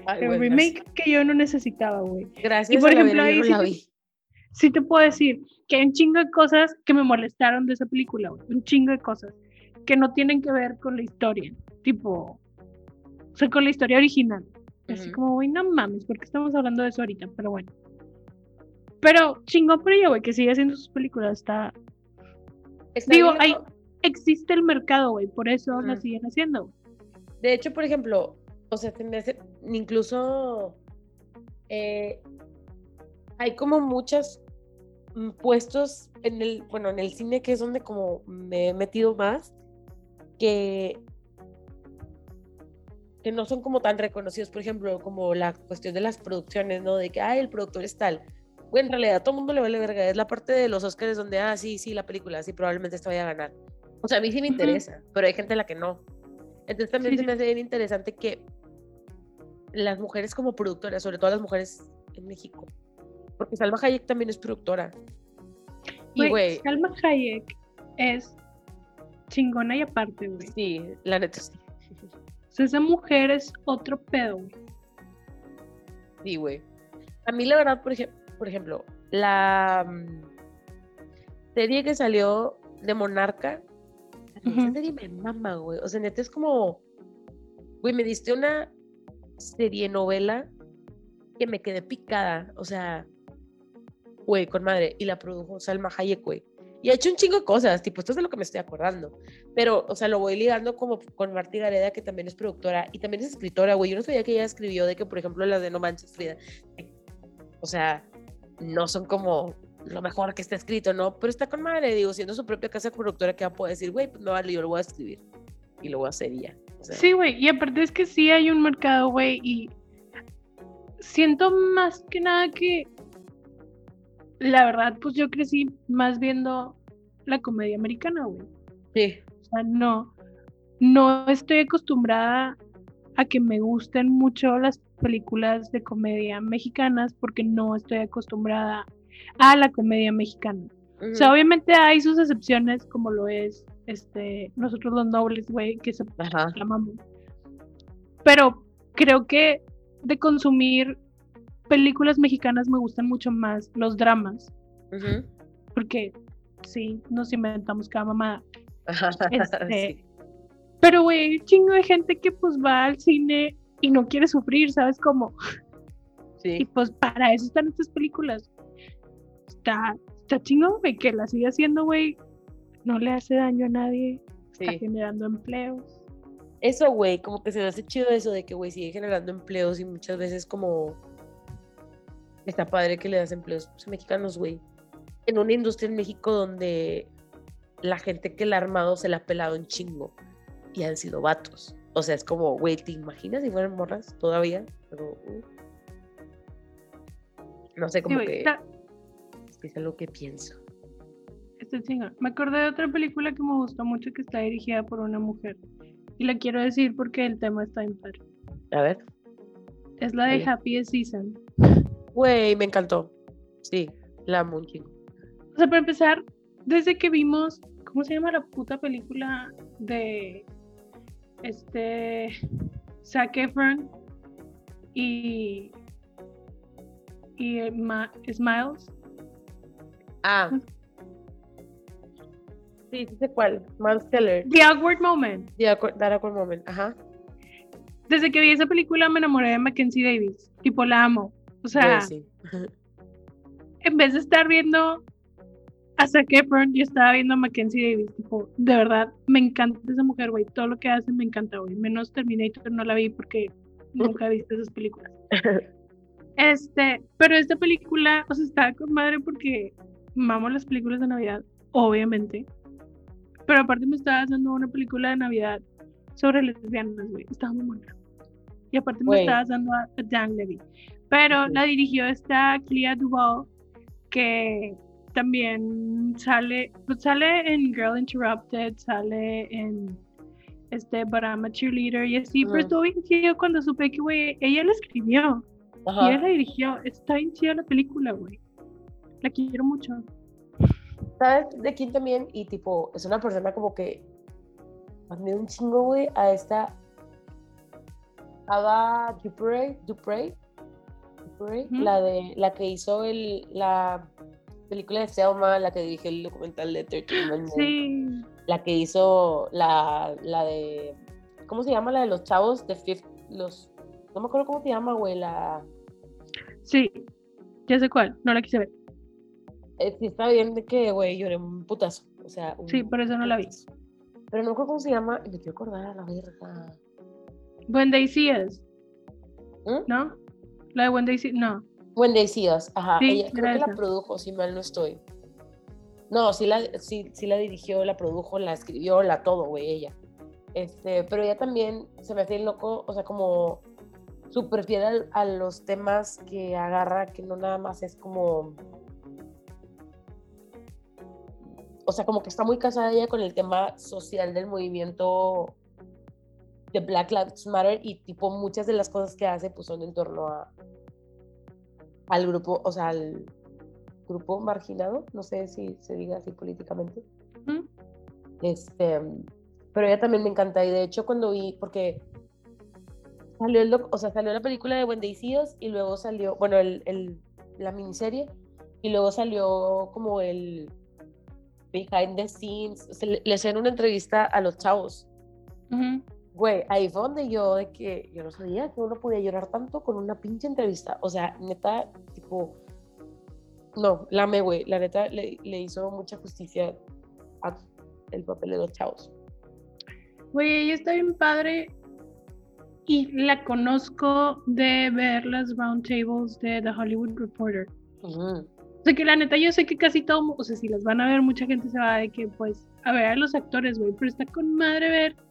Ay, El remake que yo no necesitaba, güey. Gracias, gracias por ejemplo, ahí sí- te puedo decir que hay un chingo de cosas que me molestaron de esa película, güey. Un chingo de cosas que no tienen que ver con la historia. Tipo, o sea, con la historia original. Así como, güey, no mames, ¿por qué estamos hablando de eso ahorita? Pero bueno. Pero chingón por ella, güey, que sigue haciendo sus películas. Está... Digo, hay, existe el mercado, güey, por eso Ujú. siguen haciendo. De hecho, por ejemplo, o sea, se me hace, incluso eh, hay como muchos mm, puestos en el, bueno, en el cine que es donde como me he metido más, que, que no son como tan reconocidos, por ejemplo, como la cuestión de las producciones, ¿no? De que, ay, el productor es tal. Güey, en realidad a todo el mundo le vale verga, es la parte de los Oscars donde, ah, sí, sí, la película, sí, probablemente esta vaya a ganar. O sea, a mí sí me interesa, pero hay gente a la que no. Entonces también Sí, se sí. me hace bien interesante que las mujeres como productoras, sobre todo las mujeres en México, porque Salma Hayek también es productora. Y Güey, Salma Hayek es chingona y aparte, güey. sí, la neta sí. O sea, esa mujer es otro pedo, güey. Sí, güey. A mí la verdad, por, ejem- por ejemplo, la mm, serie que salió de Monarca, esa Ujú. serie me mama, güey. O sea, neta es como, güey, me diste una serie novela que me quedé picada. O sea, güey, con madre. Y la produjo Salma Hayek, güey. Y ha hecho un chingo de cosas, tipo, esto es de lo que me estoy acordando. Pero, o sea, lo voy ligando como con Martí Gareda, que también es productora y también es escritora, güey. Yo no sabía que ella escribió de que, por ejemplo, las de No Manches Frida. O sea, no son como lo mejor que está escrito, ¿no? Pero está con madre, digo, siendo su propia casa productora que va a poder decir, güey, pues no vale, yo lo voy a escribir. Y lo voy a hacer ya. O sea, Sí, güey, y aparte es que sí hay un mercado, güey, y siento más que nada que la verdad, pues yo crecí más viendo la comedia americana, güey. sí. O sea, no, no estoy acostumbrada a que me gusten mucho las películas de comedia mexicanas porque no estoy acostumbrada a la comedia mexicana. O sea, obviamente hay sus excepciones, como lo es este nosotros los nobles, güey, que se Ajá. la amamos. Pero creo que de consumir películas mexicanas me gustan mucho más los dramas. Porque sí, nos inventamos cada mamá. Este, Sí. Pero, güey, hay un chingo de gente que pues va al cine y no quiere sufrir, ¿sabes cómo? Y Sí, pues para eso están estas películas. Está, está chingón, güey, que la sigue haciendo, güey. No le hace daño a nadie. Está sí. generando empleos. Eso, güey, como que se me hace chido eso de que, güey, sigue generando empleos y muchas veces como está padre que le das empleos pues, a mexicanos, güey. En una industria en México donde la gente que la ha armado se la ha pelado un chingo y han sido vatos. O sea, es como, güey, ¿te imaginas si fueran morras todavía? Pero, uh. No sé, Sí, como güey, que está, es que es algo que pienso. chingón. Me acordé de otra película que me gustó mucho que está dirigida por una mujer. Y la quiero decir porque el tema está en padre. A ver. Es la de. Happiest Season. Güey, me encantó. Sí, la amo un chingo. O sea, para empezar, desde que vimos, ¿cómo se llama la puta película de este Zac Efron y y eh, Ma- Smiles? Ah. Sí, sí sé cuál. Miles Teller. The Awkward Moment. Yeah, cu- that awkward moment. Ajá. Desde que vi esa película me enamoré de Mackenzie Davis. Tipo, la amo. O sea, Güey, sí. en vez de estar viendo a Zac Efron, yo estaba viendo a Mackenzie Davis. Tipo, de verdad, me encanta esa mujer, güey. Todo lo que hace me encanta, güey. Menos Terminator no la vi porque nunca he visto esas películas. Este, pero esta película, o sea, estaba con madre porque mamo las películas de Navidad, obviamente. Pero aparte me estaba haciendo una película de Navidad sobre lesbianas, güey. Estaba muy buena. Y aparte me Güey. estaba dando a, Dan Levy. Pero Ujú. la dirigió esta Clea Duvall, que también sale, pues sale en Girl Interrupted, sale en este But I'm a Cheerleader y así, pero estuvo bien chido cuando supe que, güey, ella la escribió. Y Ajá. él la dirigió. Está bien chida la película, güey. La quiero mucho. ¿Sabes de quién también? Y tipo, es una persona como que admiro un chingo, güey, a esta Ada Dupre, Dupre, la de la que hizo el, la película de Selma, la que dirigió el documental de 13 Amendments, Sí. la que hizo la, la de ¿cómo se llama? La de los chavos de Fifth, los no me acuerdo cómo se llama, güey, la Sí. Ya sé cuál. No la quise ver. eh, sí está bien de que, güey, lloré un putazo, o sea, un Sí, por eso no la vi. Pero no me acuerdo cómo se llama, me quiero acordar a la verga. When They See Us, ¿Mm? ¿no? La de When They See No. Us, ajá. Sí, ella, creo que la produjo, si mal no estoy. No, sí la, sí, sí la dirigió, la produjo, la escribió, la todo, güey, ella. Este, pero ella también se me hace loco, o sea, como súper fiel al- a los temas que agarra, que no nada más es como. O sea, como que está muy casada ella con el tema social del movimiento de Black Lives Matter y tipo muchas de las cosas que hace pues son en torno a al grupo, o sea, al grupo marginado, no sé si se diga así políticamente. ¿Mm? Este, pero ella también me encanta y de hecho cuando vi, porque salió el o sea, salió la película de See Us y luego salió, bueno, el, el- la miniserie y luego salió como el behind the scenes, se le, le hacían una entrevista a los chavos. Güey, ahí fue donde yo, de que yo no sabía que uno podía llorar tanto con una pinche entrevista. O sea, neta, tipo, no, la amé, güey. La neta le, le hizo mucha justicia a el papel de los chavos. Güey, ella está bien padre. Y la conozco de ver las roundtables de The Hollywood Reporter. O sea que la neta yo sé que casi todo, o sea, si las van a ver, mucha gente se va de que pues a ver a los actores, güey, pero está con madre ver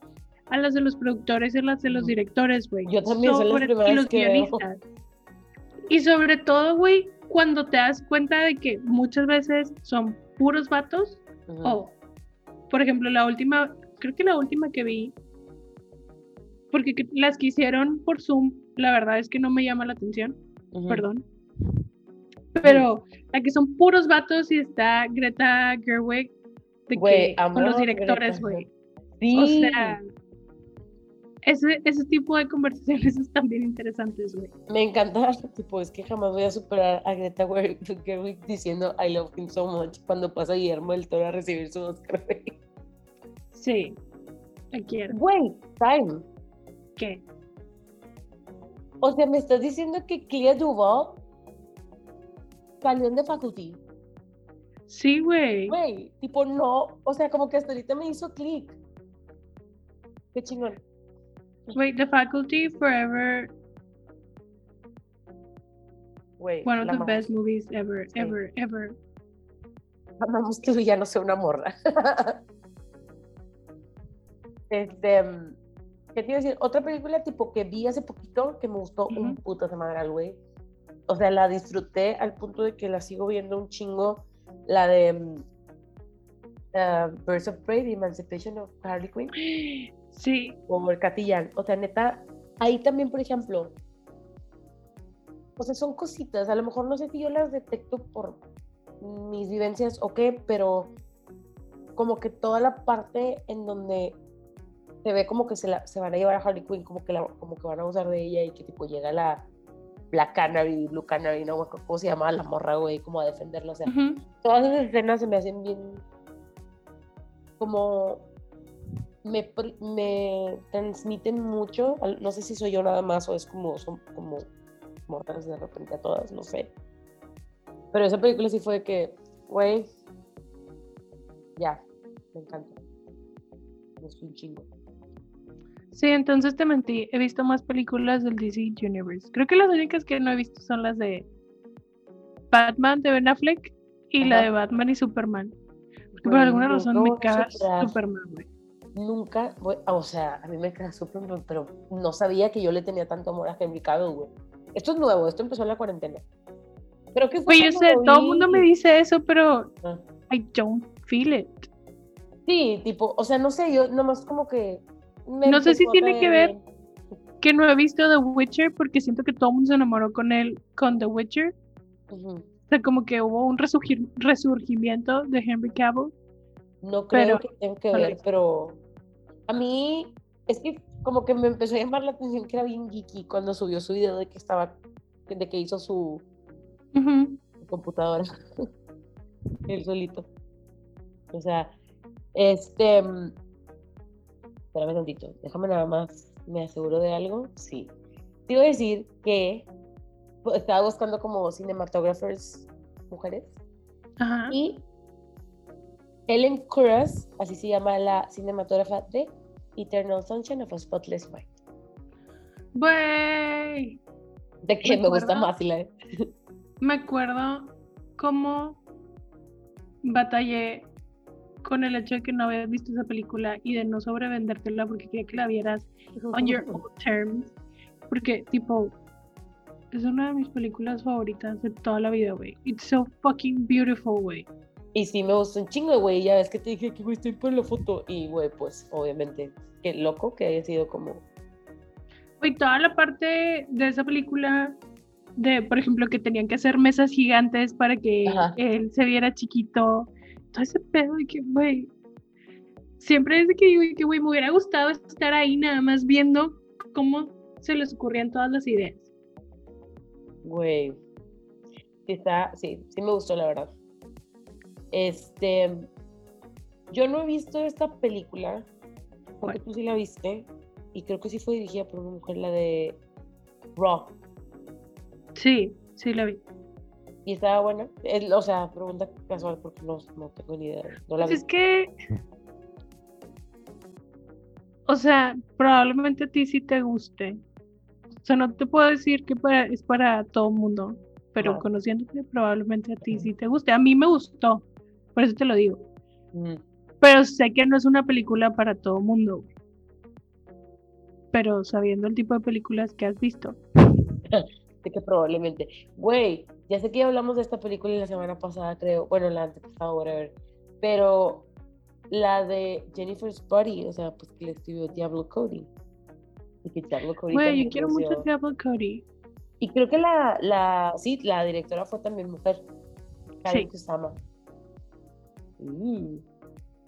a las de los productores y a las de los directores, güey. Yo también, las Sobre- y los que veo. guionistas. Y sobre todo, güey, cuando te das cuenta de que muchas veces son puros vatos o, por ejemplo, la última, creo que la última que vi, porque que- las que hicieron por Zoom, la verdad es que no me llama la atención perdón. Pero la que son puros vatos y está Greta Gerwig de que, con los directores, güey. Sí. O sea, ese, ese tipo de conversaciones están bien interesantes, güey. Me encanta, tipo, es que jamás voy a superar a Greta Gerwig diciendo I love him so much cuando pasa Guillermo del Toro a recibir su Oscar. Sí, la quiero. Güey, time. ¿Qué? O sea, me estás diciendo que Clea Duval salió The Faculty. Sí, güey. Güey, tipo, no. O sea, como que hasta ahorita me hizo clic. Qué chingón. Wait, The Faculty Forever, Güey, one of the best movies ever, Sí. ever, ever. Amamos que ya no sea una morra. este, mm, ¿qué te iba a decir? Otra película tipo que vi hace poquito que me gustó un puto de madre, güey. O sea, la disfruté al punto de que la sigo viendo un chingo. La de ah, Birds of Prey, The Emancipation of Harley Quinn, Sí, o el Catillán. O sea, neta, ahí también, por ejemplo, o sea, son cositas. A lo mejor no sé si yo las detecto por mis vivencias o qué, pero como que toda la parte en donde se ve como que se, la, se van a llevar a Harley Quinn, como que, la, como que van a usar de ella y que tipo llega la Black Canary, Blue Canary, no, ¿cómo se llama la morra, güey? Como a defenderlo, o sea, todas esas escenas se me hacen bien como me, transmiten mucho no sé si soy yo nada más o es como son como morras de repente a todas no sé pero esa película sí fue que güey ya me encanta gustó un chingo Sí, entonces te mentí. He visto más películas del DC Universe. Creo que las únicas que no he visto son las de Batman de Ben Affleck y la de Batman y Superman. Porque por alguna razón me voy a caga superar. Superman, güey. Nunca voy, o sea a mí me queda súper pero no sabía que yo le tenía tanto amor a Henry Cavill güey esto es nuevo esto empezó en la cuarentena creo que fue Güey, yo sé, todo el mundo me dice eso, pero Ah. I don't feel it. Sí, tipo, o sea, no sé, yo nomás como que. me No sé si tiene que ver-. Que no he visto The Witcher porque siento que todo el mundo se enamoró con él, con The Witcher. Ujú. O sea, como que hubo un resurgir- resurgimiento de Henry Cavill. No creo Pero- que tenga que ver, pero a mí es que como que me empezó a llamar la atención que era bien geeky cuando subió su video de que estaba, de que hizo su, computadora, él solito. O sea, este, mm, espérame tantito, déjame nada más, me aseguro de algo, sí. Te iba a decir que pues, estaba buscando como cinematógrafos mujeres Ajá. Y Ellen Kuras, así se llama la cinematógrafa de Eternal Sunshine of a Spotless Mind. Güey. De que Me me, gusta más la Me acuerdo cómo batallé con el hecho de que no había visto esa película y de no sobrevendértela porque quería que la vieras on your own terms. Porque, tipo, es una de mis películas favoritas de toda la vida, güey. It's so fucking beautiful, güey. Y sí, me gusta un chingo, güey. Ya ves que te dije que güey, estoy por la foto. Y, güey, pues, obviamente, qué loco que haya sido como. Güey, toda la parte de esa película, de, por ejemplo, que tenían que hacer mesas gigantes para que Ajá. él se viera chiquito. Todo ese pedo de que, güey. Siempre es de que digo que, güey, me hubiera gustado estar ahí nada más viendo cómo se les ocurrían todas las ideas. Güey. Sí, está, sí, sí me gustó, la verdad. Este. Yo no he visto esta película. Porque tú sí la viste. Y creo que sí fue dirigida por una mujer, la de Raw. Sí, sí la vi. Y estaba buena. Es- o sea, pregunta casual porque no, no tengo ni idea. No la Pues vi. es que. O sea, probablemente a ti sí te guste. O sea, no te puedo decir que para- es para todo el mundo, pero conociéndote, probablemente a ti sí te guste. A mí me gustó, por eso te lo digo. Mm. Pero sé que no es una película para todo mundo. Pero sabiendo el tipo de películas que has visto. Sé que probablemente. Güey, ya sé que hablamos de esta película la semana pasada, creo. Bueno, la antepasada, whatever. Pero la de Jennifer's Body, o sea, pues que le escribió Diablo Cody. Y que Diablo Cody Güey, yo quiero mucho Diablo Cody. Y creo que la, la, sí, la directora fue también mujer. Karen Sí. Kusama. Mm,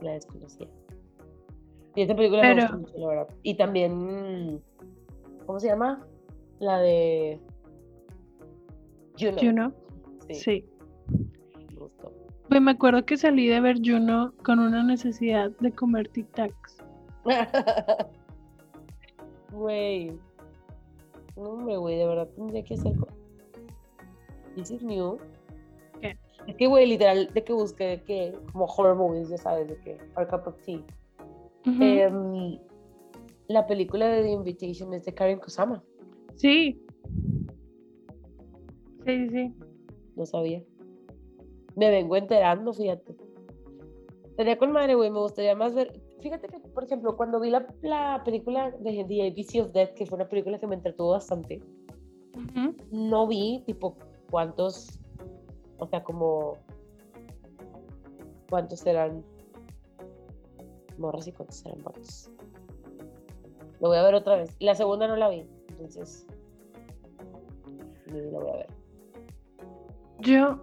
la desconocía. Y esta película me gusta mucho, la verdad. Y también, ¿cómo se llama? La de Juno. Juno. Sí, Sí. me gustó. Pues me acuerdo que salí de ver Juno con una necesidad de comer Tic Tacs. Güey. No, hombre, güey, de verdad tendría que hacer. This is new. Es que, güey, literal, de que busqué que, como horror movies, ya sabes, de que, Our Cup of Tea. La película de The Invitation es de Karen Kusama. Sí. Sí, sí, sí. No sabía. Me vengo enterando, fíjate. Sería con madre, güey. Me gustaría más ver. Fíjate que, por ejemplo, cuando vi la, la película de The ABC of Death, que fue una película que me entretuvo bastante, no vi, tipo, cuántos. O sea, como. ¿Cuántos eran morras y cuántos eran vatos? Lo voy a ver otra vez. La segunda no la vi, entonces. Ni la voy a ver. Yo,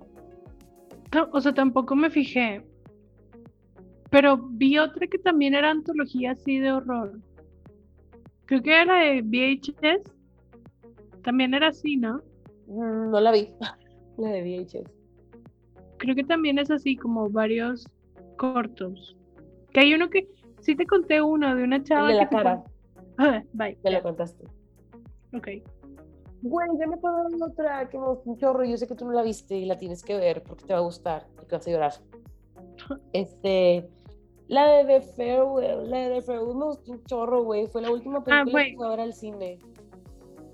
o sea, tampoco me fijé. Pero vi otra que también era antología así de horror. Creo que era la de VHS. También era así, ¿no? Mm, No la vi. La de VHS. Creo que también es así, como varios cortos. Que hay uno que, sí te conté uno de una El chava de que la pon- cara. Ah, bye. Me ya, lo contaste. Ok. Güey, ya me acuerdo de otra que me gustó un chorro. Yo sé que tú no la viste y la tienes que ver porque te va a gustar. Porque vas a llorar. Este. La de The Farewell. La de The Farewell me gustó un chorro, güey. Fue la última película Ah, que fui a ver al cine.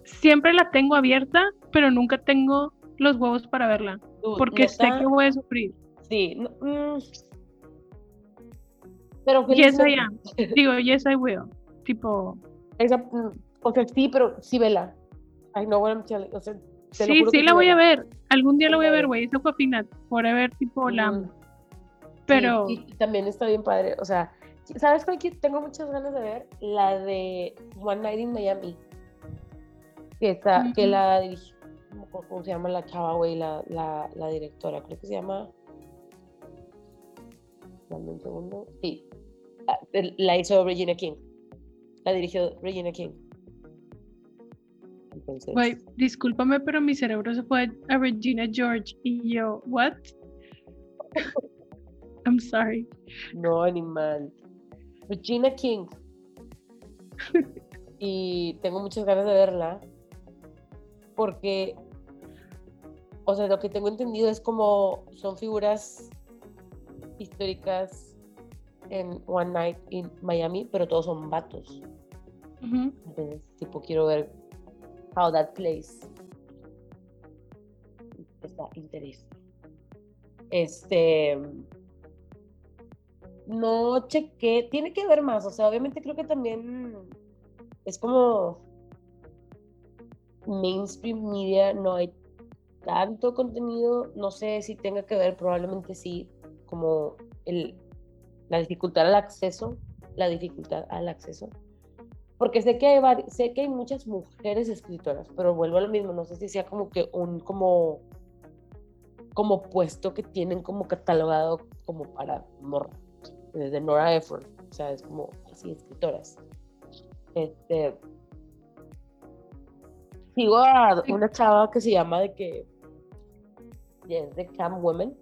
Siempre la tengo abierta, pero nunca tengo los huevos para verla. Dude, Porque sé que voy a sufrir. Sí. no, mm. Pero Yes, I am. Digo, yes, I will. Tipo, Esa, mm, o sea, sí, pero sí vela. I know what I'm telling. O sea, te lo sí, juro sí que la voy a ver. Algún día la voy a ver, güey. Esa fue final. Forever, tipo, la. Mm. Pero, Sí, y también está bien padre. O sea, ¿sabes cuál tengo muchas ganas de ver? La de One Night in Miami. Que, está, que la dirige, no ¿cómo se llama la chava, güey? La, la, la directora. Creo que se llama. Dame un segundo. Sí. Ah, La hizo Regina King. La dirigió Regina King. Entonces. güey, discúlpame, pero mi cerebro se fue a Regina George y yo, ¿what? I'm sorry. No, animal. Regina King. y tengo muchas ganas de verla. Porque, o sea, lo que tengo entendido es como son figuras históricas en One Night in Miami, pero todos son vatos. Entonces, tipo, quiero ver how that plays. Está interesante. Este. No chequé. Tiene que ver más. O sea, obviamente creo que también es como mainstream media. No hay tanto contenido. No sé si tenga que ver, probablemente sí. Como el, la dificultad al acceso. La dificultad al acceso. Porque sé que, hay sé que hay muchas mujeres escritoras, pero vuelvo a lo mismo, no sé si sea como que un como, como puesto que tienen como catalogado como para morra, desde Nora Ephron, o sea, es como así, escritoras. Este, sigo a una chava que se llama de que, es de Cam Women,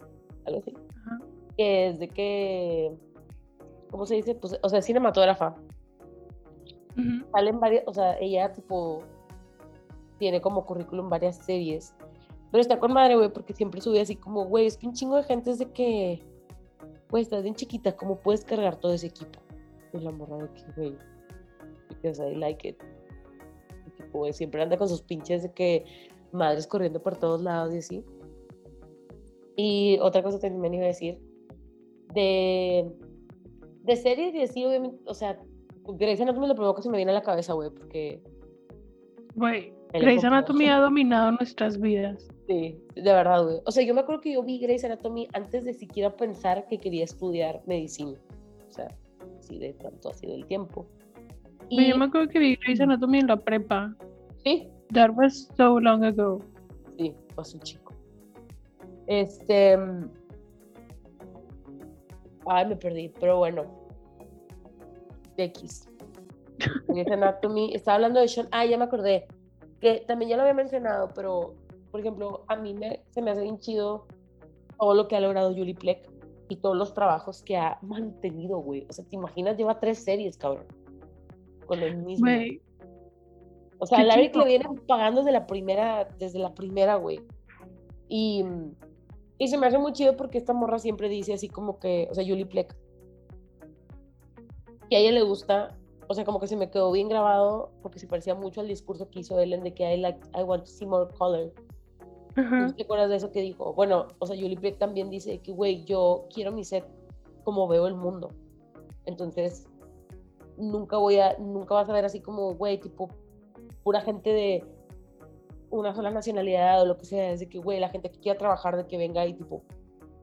algo así, Ajá. que es de que, ¿cómo se dice? Pues, o sea, cinematógrafa, Ujú. salen varias, o sea, ella tipo tiene como currículum varias series. Pero está con madre, güey, porque siempre sube así como, güey, es que un chingo de gente es de que, güey, estás bien chiquita, ¿cómo puedes cargar todo ese equipo? Y la morra de que, güey, because I like it. Y tipo, siempre anda con sus pinches de que madres corriendo por todos lados y así. Y otra cosa también iba a decir, de, de series y así, obviamente, o sea, Grey's Anatomy lo que se me viene a la cabeza, güey, porque Güey, Grey's. Anatomy ha dominado nuestras vidas. sí, de verdad, güey. O sea, yo me acuerdo que yo vi Grey's Anatomy antes de siquiera pensar que quería estudiar medicina. O sea, así de tanto ha sido el tiempo. Y Yo me acuerdo que vi Grey's Anatomy en la prepa. sí, That was so long ago. sí, pasó un chico. Este. Ay, me perdí, pero bueno. X. Anatomy. Estaba hablando de Sean. Ah, ya me acordé. Que también ya lo había mencionado, pero, por ejemplo, a mí me, se me hace bien chido todo lo que ha logrado Julie Plec y todos los trabajos que ha mantenido, güey. O sea, ¿te imaginas? Lleva tres series, cabrón. Con el mismo. O sea, Larry chido. le vienen pagando desde la primera, desde la primera, güey. Y, y se me hace muy chido porque esta morra siempre dice así como que, o sea, Julie Plec, que a ella le gusta, o sea, como que se me quedó bien grabado porque se parecía mucho al discurso que hizo Ellen de que I, like, I want to see more color. ¿No ajá. te acuerdas de eso que dijo? Bueno, o sea, Julie Plec también dice que, güey, yo quiero mi set como veo el mundo. Entonces, nunca voy a, nunca vas a ver así como, güey, tipo, pura gente de una sola nacionalidad o lo que sea, es de que, güey, la gente que quiera trabajar, de que venga y, tipo,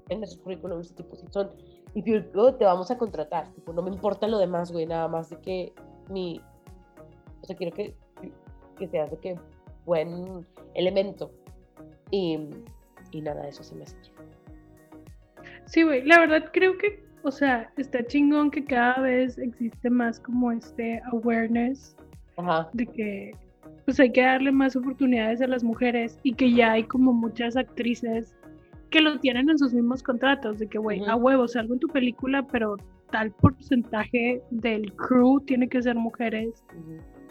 en sus currículums, tipo, si son, y te vamos a contratar, tipo, no me importa lo demás, güey, nada más de que mi, o sea, quiero que, que seas de que buen elemento. Y, y nada, eso se me hace. Sí, güey, la verdad creo que, o sea, está chingón que cada vez existe más como este awareness Ajá. de que pues hay que darle más oportunidades a las mujeres y que ya hay como muchas actrices que lo tienen en sus mismos contratos, de que, güey, a huevo, salgo en tu película, pero tal porcentaje del crew tiene que ser mujeres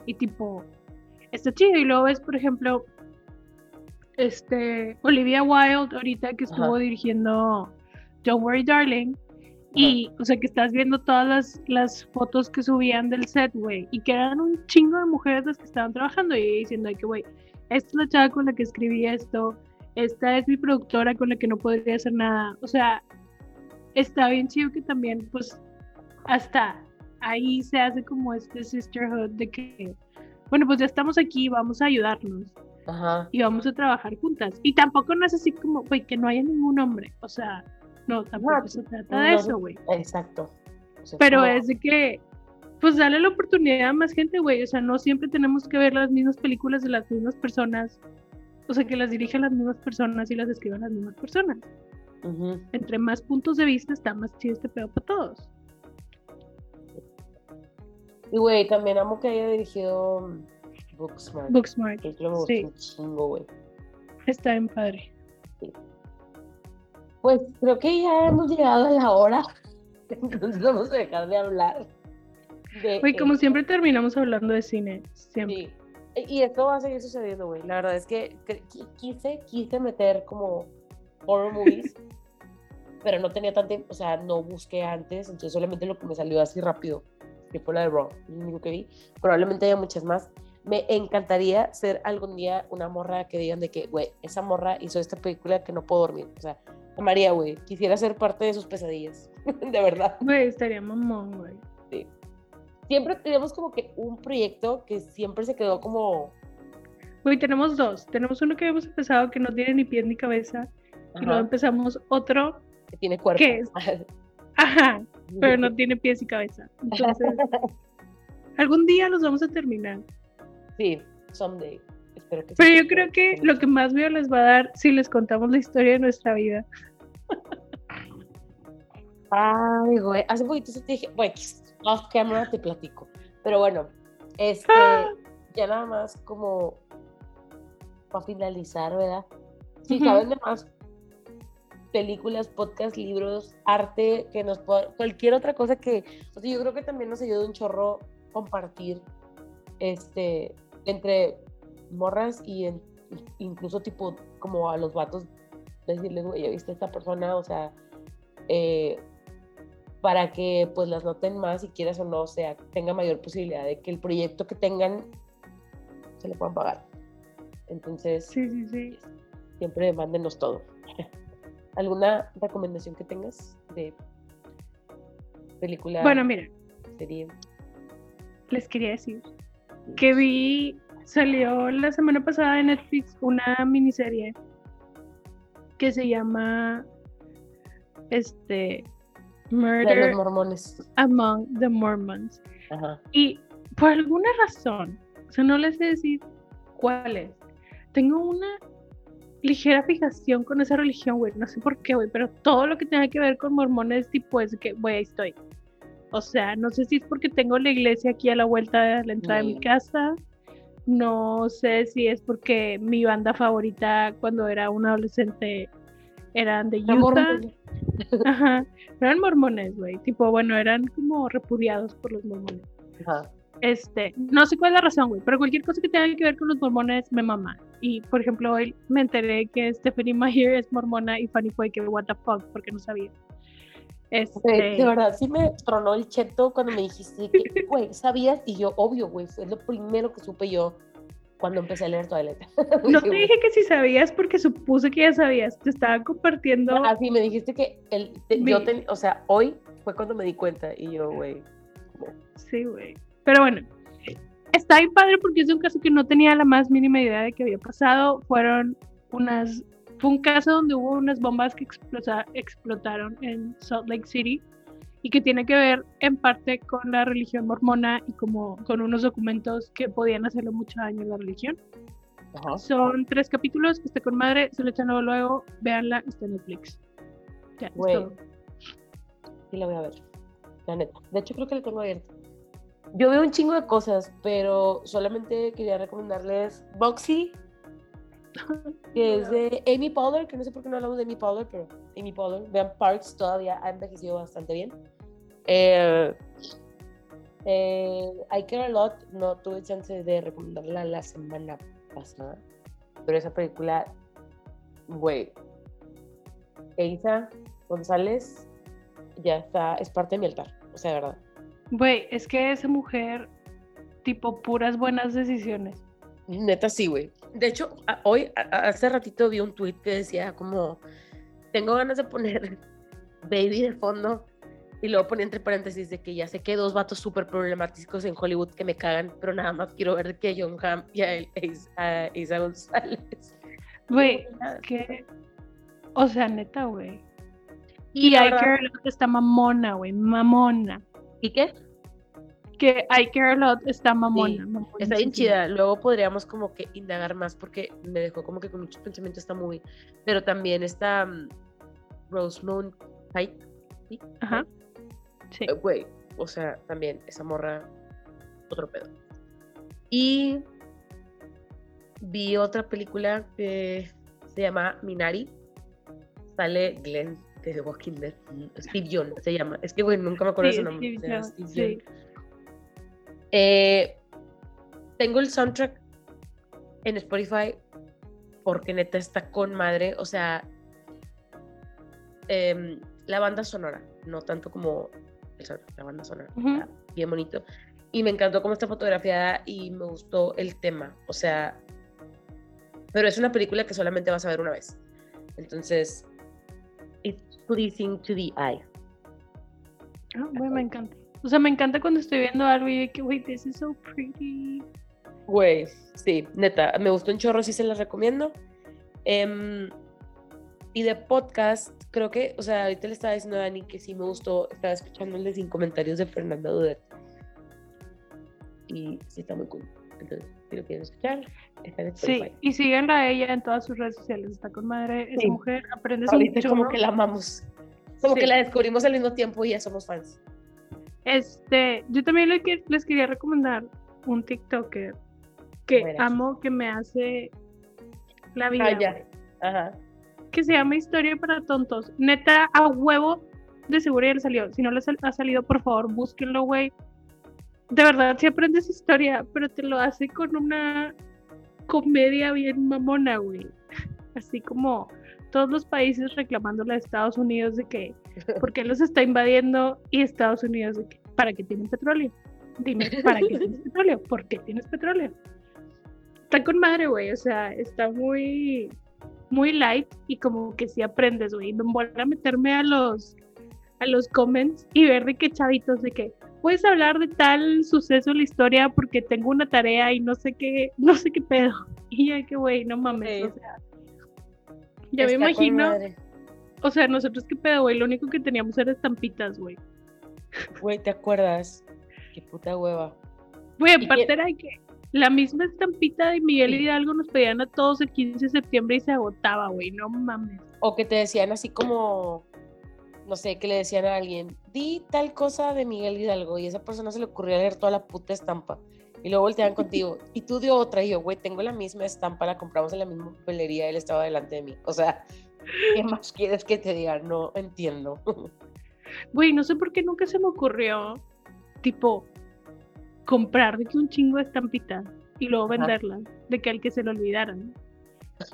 y tipo, está chido. Y luego ves, por ejemplo, este, Olivia Wilde ahorita que estuvo dirigiendo Don't Worry Darling. Y, o sea, que estás viendo todas las, las fotos que subían del set, güey, y que eran un chingo de mujeres las que estaban trabajando y diciendo que, güey, esta es la chava con la que escribí esto, esta es mi productora con la que no podría hacer nada. O sea, está bien chido que también, pues, hasta ahí se hace como este sisterhood de que, bueno, pues ya estamos aquí, vamos a ayudarnos Ajá. y vamos a trabajar juntas. Y tampoco no es así como, güey, que no haya ningún hombre. O sea, no, tampoco No, se trata de no, eso, güey. Exacto. Pero es de que, pues dale la oportunidad a más gente, güey. O sea, no siempre tenemos que ver las mismas películas de las mismas personas. O sea, que las dirijan las mismas personas y las escriban las mismas personas. Entre más puntos de vista está más chido este pedo para todos. Y, güey, también amo que haya dirigido Booksmart. Booksmart. Que me gustó Sí. un chingo, güey. Está bien padre. Pues creo que ya hemos llegado a la hora. Entonces vamos a dejar de hablar. De Güey, como siempre terminamos hablando de cine. Siempre. Sí. Y esto va a seguir sucediendo, güey. La verdad es que que- qui- quise, quise meter como horror movies, pero no tenía tanta, o sea, no busqué antes, entonces solamente lo que me salió así rápido, que fue la de Raw, lo único que vi. Probablemente haya muchas más. Me encantaría ser algún día una morra que digan de que, güey, esa morra hizo esta película que no puedo dormir. O sea, María, güey, quisiera ser parte de sus pesadillas, de verdad. Güey, estaría mamón, güey. Siempre tenemos como que un proyecto que siempre se quedó como... Güey, tenemos dos. Tenemos uno que hemos empezado que no tiene ni pies ni cabeza. Y luego empezamos otro, que tiene cuerpo. ¿Qué es? ajá, pero no tiene pies y cabeza. Entonces, algún día los vamos a terminar. Sí, someday. Espero que sí, Pero yo creo que lo que más miedo les va a dar si les contamos la historia de nuestra vida. Ay, güey. Hace poquito se te dije, güey, off camera te platico. Pero bueno, este, Ah. ya nada más como para finalizar, ¿verdad? Si Ujú. saben de más películas, podcasts, libros, arte, que nos pueda, cualquier otra cosa que, o sea, yo creo que también nos ayuda un chorro compartir, este, entre morras y en- incluso tipo como a los vatos, decirles, güey, viste a esta persona, o sea, eh, para que pues las noten más y quieras o no, o sea, tenga mayor posibilidad de que el proyecto que tengan se le puedan pagar. Entonces, Sí, sí, sí. siempre mándenos todo. ¿Alguna recomendación que tengas de película, Bueno, mira, serie? les quería decir que vi, salió la semana pasada en Netflix una miniserie que se llama este de Murder los mormones. Among the Mormons. Ajá. Y por alguna razón, o sea, no les sé decir cuál es, tengo una ligera fijación con esa religión, güey. No sé por qué, güey, pero todo lo que tenga que ver con mormones, tipo, es que, güey, ahí estoy. O sea, no sé si es porque tengo la iglesia aquí a la vuelta de la entrada de mi Mm. casa. No sé si es porque mi banda favorita cuando era un adolescente eran de Utah. Ajá. Eran mormones, güey. Tipo, bueno, eran como repudiados por los mormones. Ajá. Este, no sé cuál es la razón, güey, pero cualquier cosa que tenga que ver con los mormones me mama. Y, por ejemplo, hoy me enteré que Stephanie Meyer es mormona y Fanny fue que, what the fuck, porque no sabía. Este, de verdad, sí me tronó el cheto cuando me dijiste que, güey, ¿sabías? Y yo, obvio, güey, fue lo primero que supe yo cuando empecé a leer Twilight. no te dije que si sabías porque supuse que ya sabías. Te estaba compartiendo. Así me dijiste que el, te- Mi- yo, ten- o sea, hoy fy cuando me di cuenta y yo, güey, Sí, güey. Pero bueno, está bien padre porque es un caso que no tenía la más mínima idea de que había pasado. Fueron unas. Fue un caso donde hubo unas bombas que explota- explotaron en Salt Lake City y que tiene que ver en parte con la religión mormona y como con unos documentos que podían hacerle mucho daño a la religión. ajá. Son tres capítulos está con madre, se lo echan luego, luego, véanla, está en Netflix. Ya, es Güey. todo. Sí la voy a ver, la neta. De hecho, creo que la tengo abierta. Yo veo un chingo de cosas, pero solamente quería recomendarles Boxy, que es de Amy Poehler, que no sé por qué no hablamos de Amy Poehler, pero Amy Poehler. Vean Parks, todavía ha envejecido bastante bien. Eh, eh, I Care a Lot, no tuve chance de recomendarla la semana pasada, pero esa película, güey, Eiza González ya está, es parte de mi altar, o sea, de verdad. Güey, es que esa mujer, tipo, puras buenas decisiones. Neta, sí, güey. De hecho, a- hoy, a- hace ratito vi un tweet que decía como, tengo ganas de poner Baby de fondo y luego ponía entre paréntesis de que ya sé que hay dos vatos súper problemáticos en Hollywood que me cagan, pero nada más quiero ver que John Hamm y a, Isa- González. Güey, que. O sea, neta, güey. Y Y verdad- Care a Lot está mamona, güey, mamona. ¿Y qué? Que I Care a Lot está mamona. Sí. Está bien chida. Luego podríamos como que indagar más porque me dejó como que con muchos pensamientos esta movie. Pero también está mm, Rosemont Pike. ¿sí? Ajá. Sí. Eh, Güey, o sea, también esa morra, otro pedo. Y vi otra película que se llama Minari. Sale Glenn de The Walking Dead. Steve Young se llama. Es que, güey, nunca me acuerdo Sí, de su nombre. Steve. Eh, tengo el soundtrack en Spotify porque neta está con madre. O sea, em, la banda sonora, no tanto como el soundtrack, la banda sonora. Está bien bonito. Y me encantó cómo está fotografiada y me gustó el tema. O sea, pero es una película que solamente vas a ver una vez. Entonces, it's pleasing to the eye. Ah, güey, me encanta. O sea, me encanta cuando estoy viendo algo y de que, güey, this is so pretty. Güey, sí, neta, me gustó un chorro, sí se las recomiendo. Em, y de podcast, creo que, o sea, ahorita le estaba diciendo a Dani que sí me gustó, estaba escuchando el de sin comentarios de Fernanda Dudet. Y sí está muy cool. Entonces, si lo quieren escuchar, está en Sí, y síganla a ella en todas sus redes sociales. Está con madre. Esa Sí. mujer aprendes un Ahorita como chorro. que la amamos. Como Sí. que la descubrimos al mismo tiempo y ya somos fans. Este, yo también le les quería recomendar un TikToker que amo, que me hace la vida. Ah, ya. Ajá. Que se llama Historia para Tontos. Neta, a huevo, de seguro ya le salió. Si no les ha salido, por favor, búsquenlo, güey. De verdad, si aprendes historia, pero te lo hace con una comedia bien mamona, güey. Así como todos los países reclamándole a Estados Unidos de que por qué los está invadiendo y Estados Unidos de que para qué tienen petróleo. Dime, ¿para qué tienes petróleo? ¿Por qué tienes petróleo? Está con madre, güey, o sea, está muy muy light y como que sí aprendes, güey. Me voy a meterme a los a los comments y ver de qué chavitos de que puedes hablar de tal suceso en la historia porque tengo una tarea y no sé qué, no sé qué pedo. Y ya que güey, no mames, o sea, ya me imagino, o sea, nosotros qué pedo, güey, lo único que teníamos era estampitas, güey. Güey, ¿te acuerdas? Qué puta hueva. Güey, ¿Y aparte qué- era que la misma estampita de Miguel Sí. Hidalgo nos pedían a todos el 15 de septiembre y se agotaba, güey, no mames. O que te decían así como, no sé, que le decían a alguien, di tal cosa de Miguel Hidalgo, y a esa persona se le ocurrió leer toda la puta estampa. Y luego volteaban contigo, y tú de otra, y yo, güey, tengo la misma estampa, la compramos en la misma papelería, él estaba delante de mí. O sea, ¿qué más quieres que te diga? No entiendo. Güey, no sé por qué nunca se me ocurrió, tipo, comprar de que un chingo de estampitas y luego venderlas, de que al que se lo olvidaran.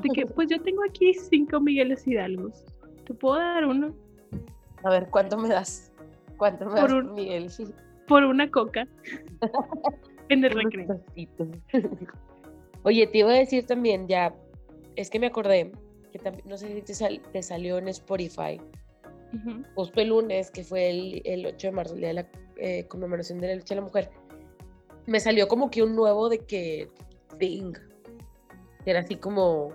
De que, pues yo tengo aquí cinco Migueles Hidalgos. ¿Te puedo dar uno? A ver, ¿cuánto me das? ¿Cuánto me Por das, un- Miguel? Por una coca. en el recreo. Oye, te iba a decir también, ya, es que me acordé que también, no sé si te, sal- te salió en Spotify, Ujú. justo el lunes, que fue el, el 8 de marzo, el día de la eh, conmemoración de la lucha de la mujer, me salió como que un nuevo de que thing, que era así como,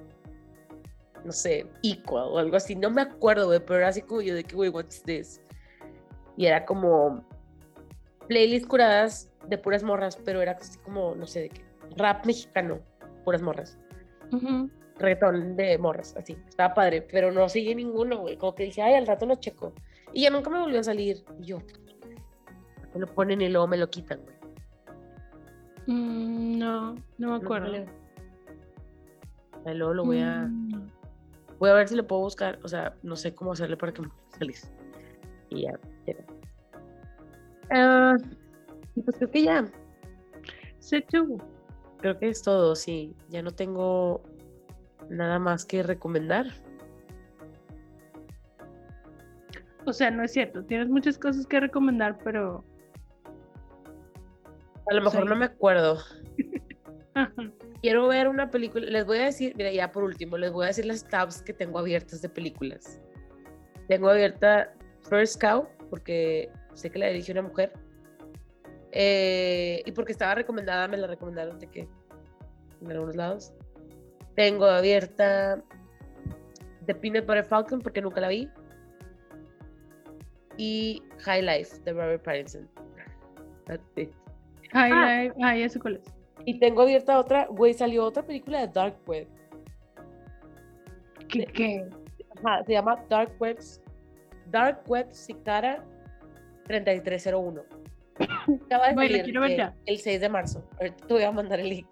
no sé, equal o algo así, no me acuerdo, güey, pero era así como yo de que, güey, what's this? Y era como playlists curadas de puras morras, pero era así como, no sé, de qué, rap mexicano, puras morras Ujú. reggaetón de morras, así. Estaba padre, pero no sigue ninguno, güey. Como que dije, ay, al rato lo checo. Y ya nunca me volvió a salir. Y yo, me lo ponen y luego me lo quitan, güey. Mm, no, no me No acuerdo. Ahí luego lo voy a, Mm, no. voy a ver si lo puedo buscar. O sea, no sé cómo hacerle para que me salís. Y ya. ya. Ah, y pues creo que ya. Sé tú. Creo que es todo, sí. Ya no tengo nada más que recomendar. O sea, no es cierto. Tienes muchas cosas que recomendar, pero. A lo mejor Sí. no me acuerdo. Quiero ver una película. Les voy a decir, mira, ya por último, les voy a decir las tabs que tengo abiertas de películas. Tengo abierta First Cow, porque sé que la dirige una mujer. Eh, y porque estaba recomendada, me la recomendaron de que en algunos lados. Tengo abierta The Peanut Butter Falcon, porque nunca la vi. Y High Life de Robert Pattinson. That's it. Ay, Ah. ay, ay, eso cuál es. Y tengo abierta otra, güey, salió otra película de Dark Web. ¿Qué? qué? Ajá, se llama Dark Webs. Dark Web Cicada 3301. Acaba de salir quiero ver ya. el 6 de marzo. Ahorita te voy a mandar el link.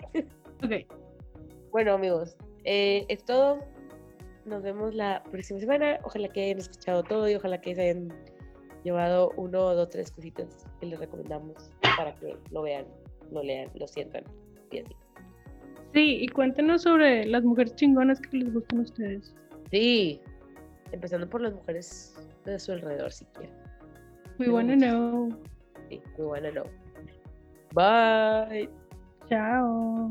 Ok. Bueno, amigos, eh, es todo. Nos vemos la próxima semana. Ojalá que hayan escuchado todo y ojalá que se hayan llevado uno, dos, tres cositas que les recomendamos para que lo vean, lo lean, lo sientan. Así. Sí, y cuéntenos sobre las mujeres chingonas que les gustan a ustedes. Sí, empezando por las mujeres de su alrededor, si quieren. We wanna muchas. Know. Sí, we wanna know. Bye. Chao.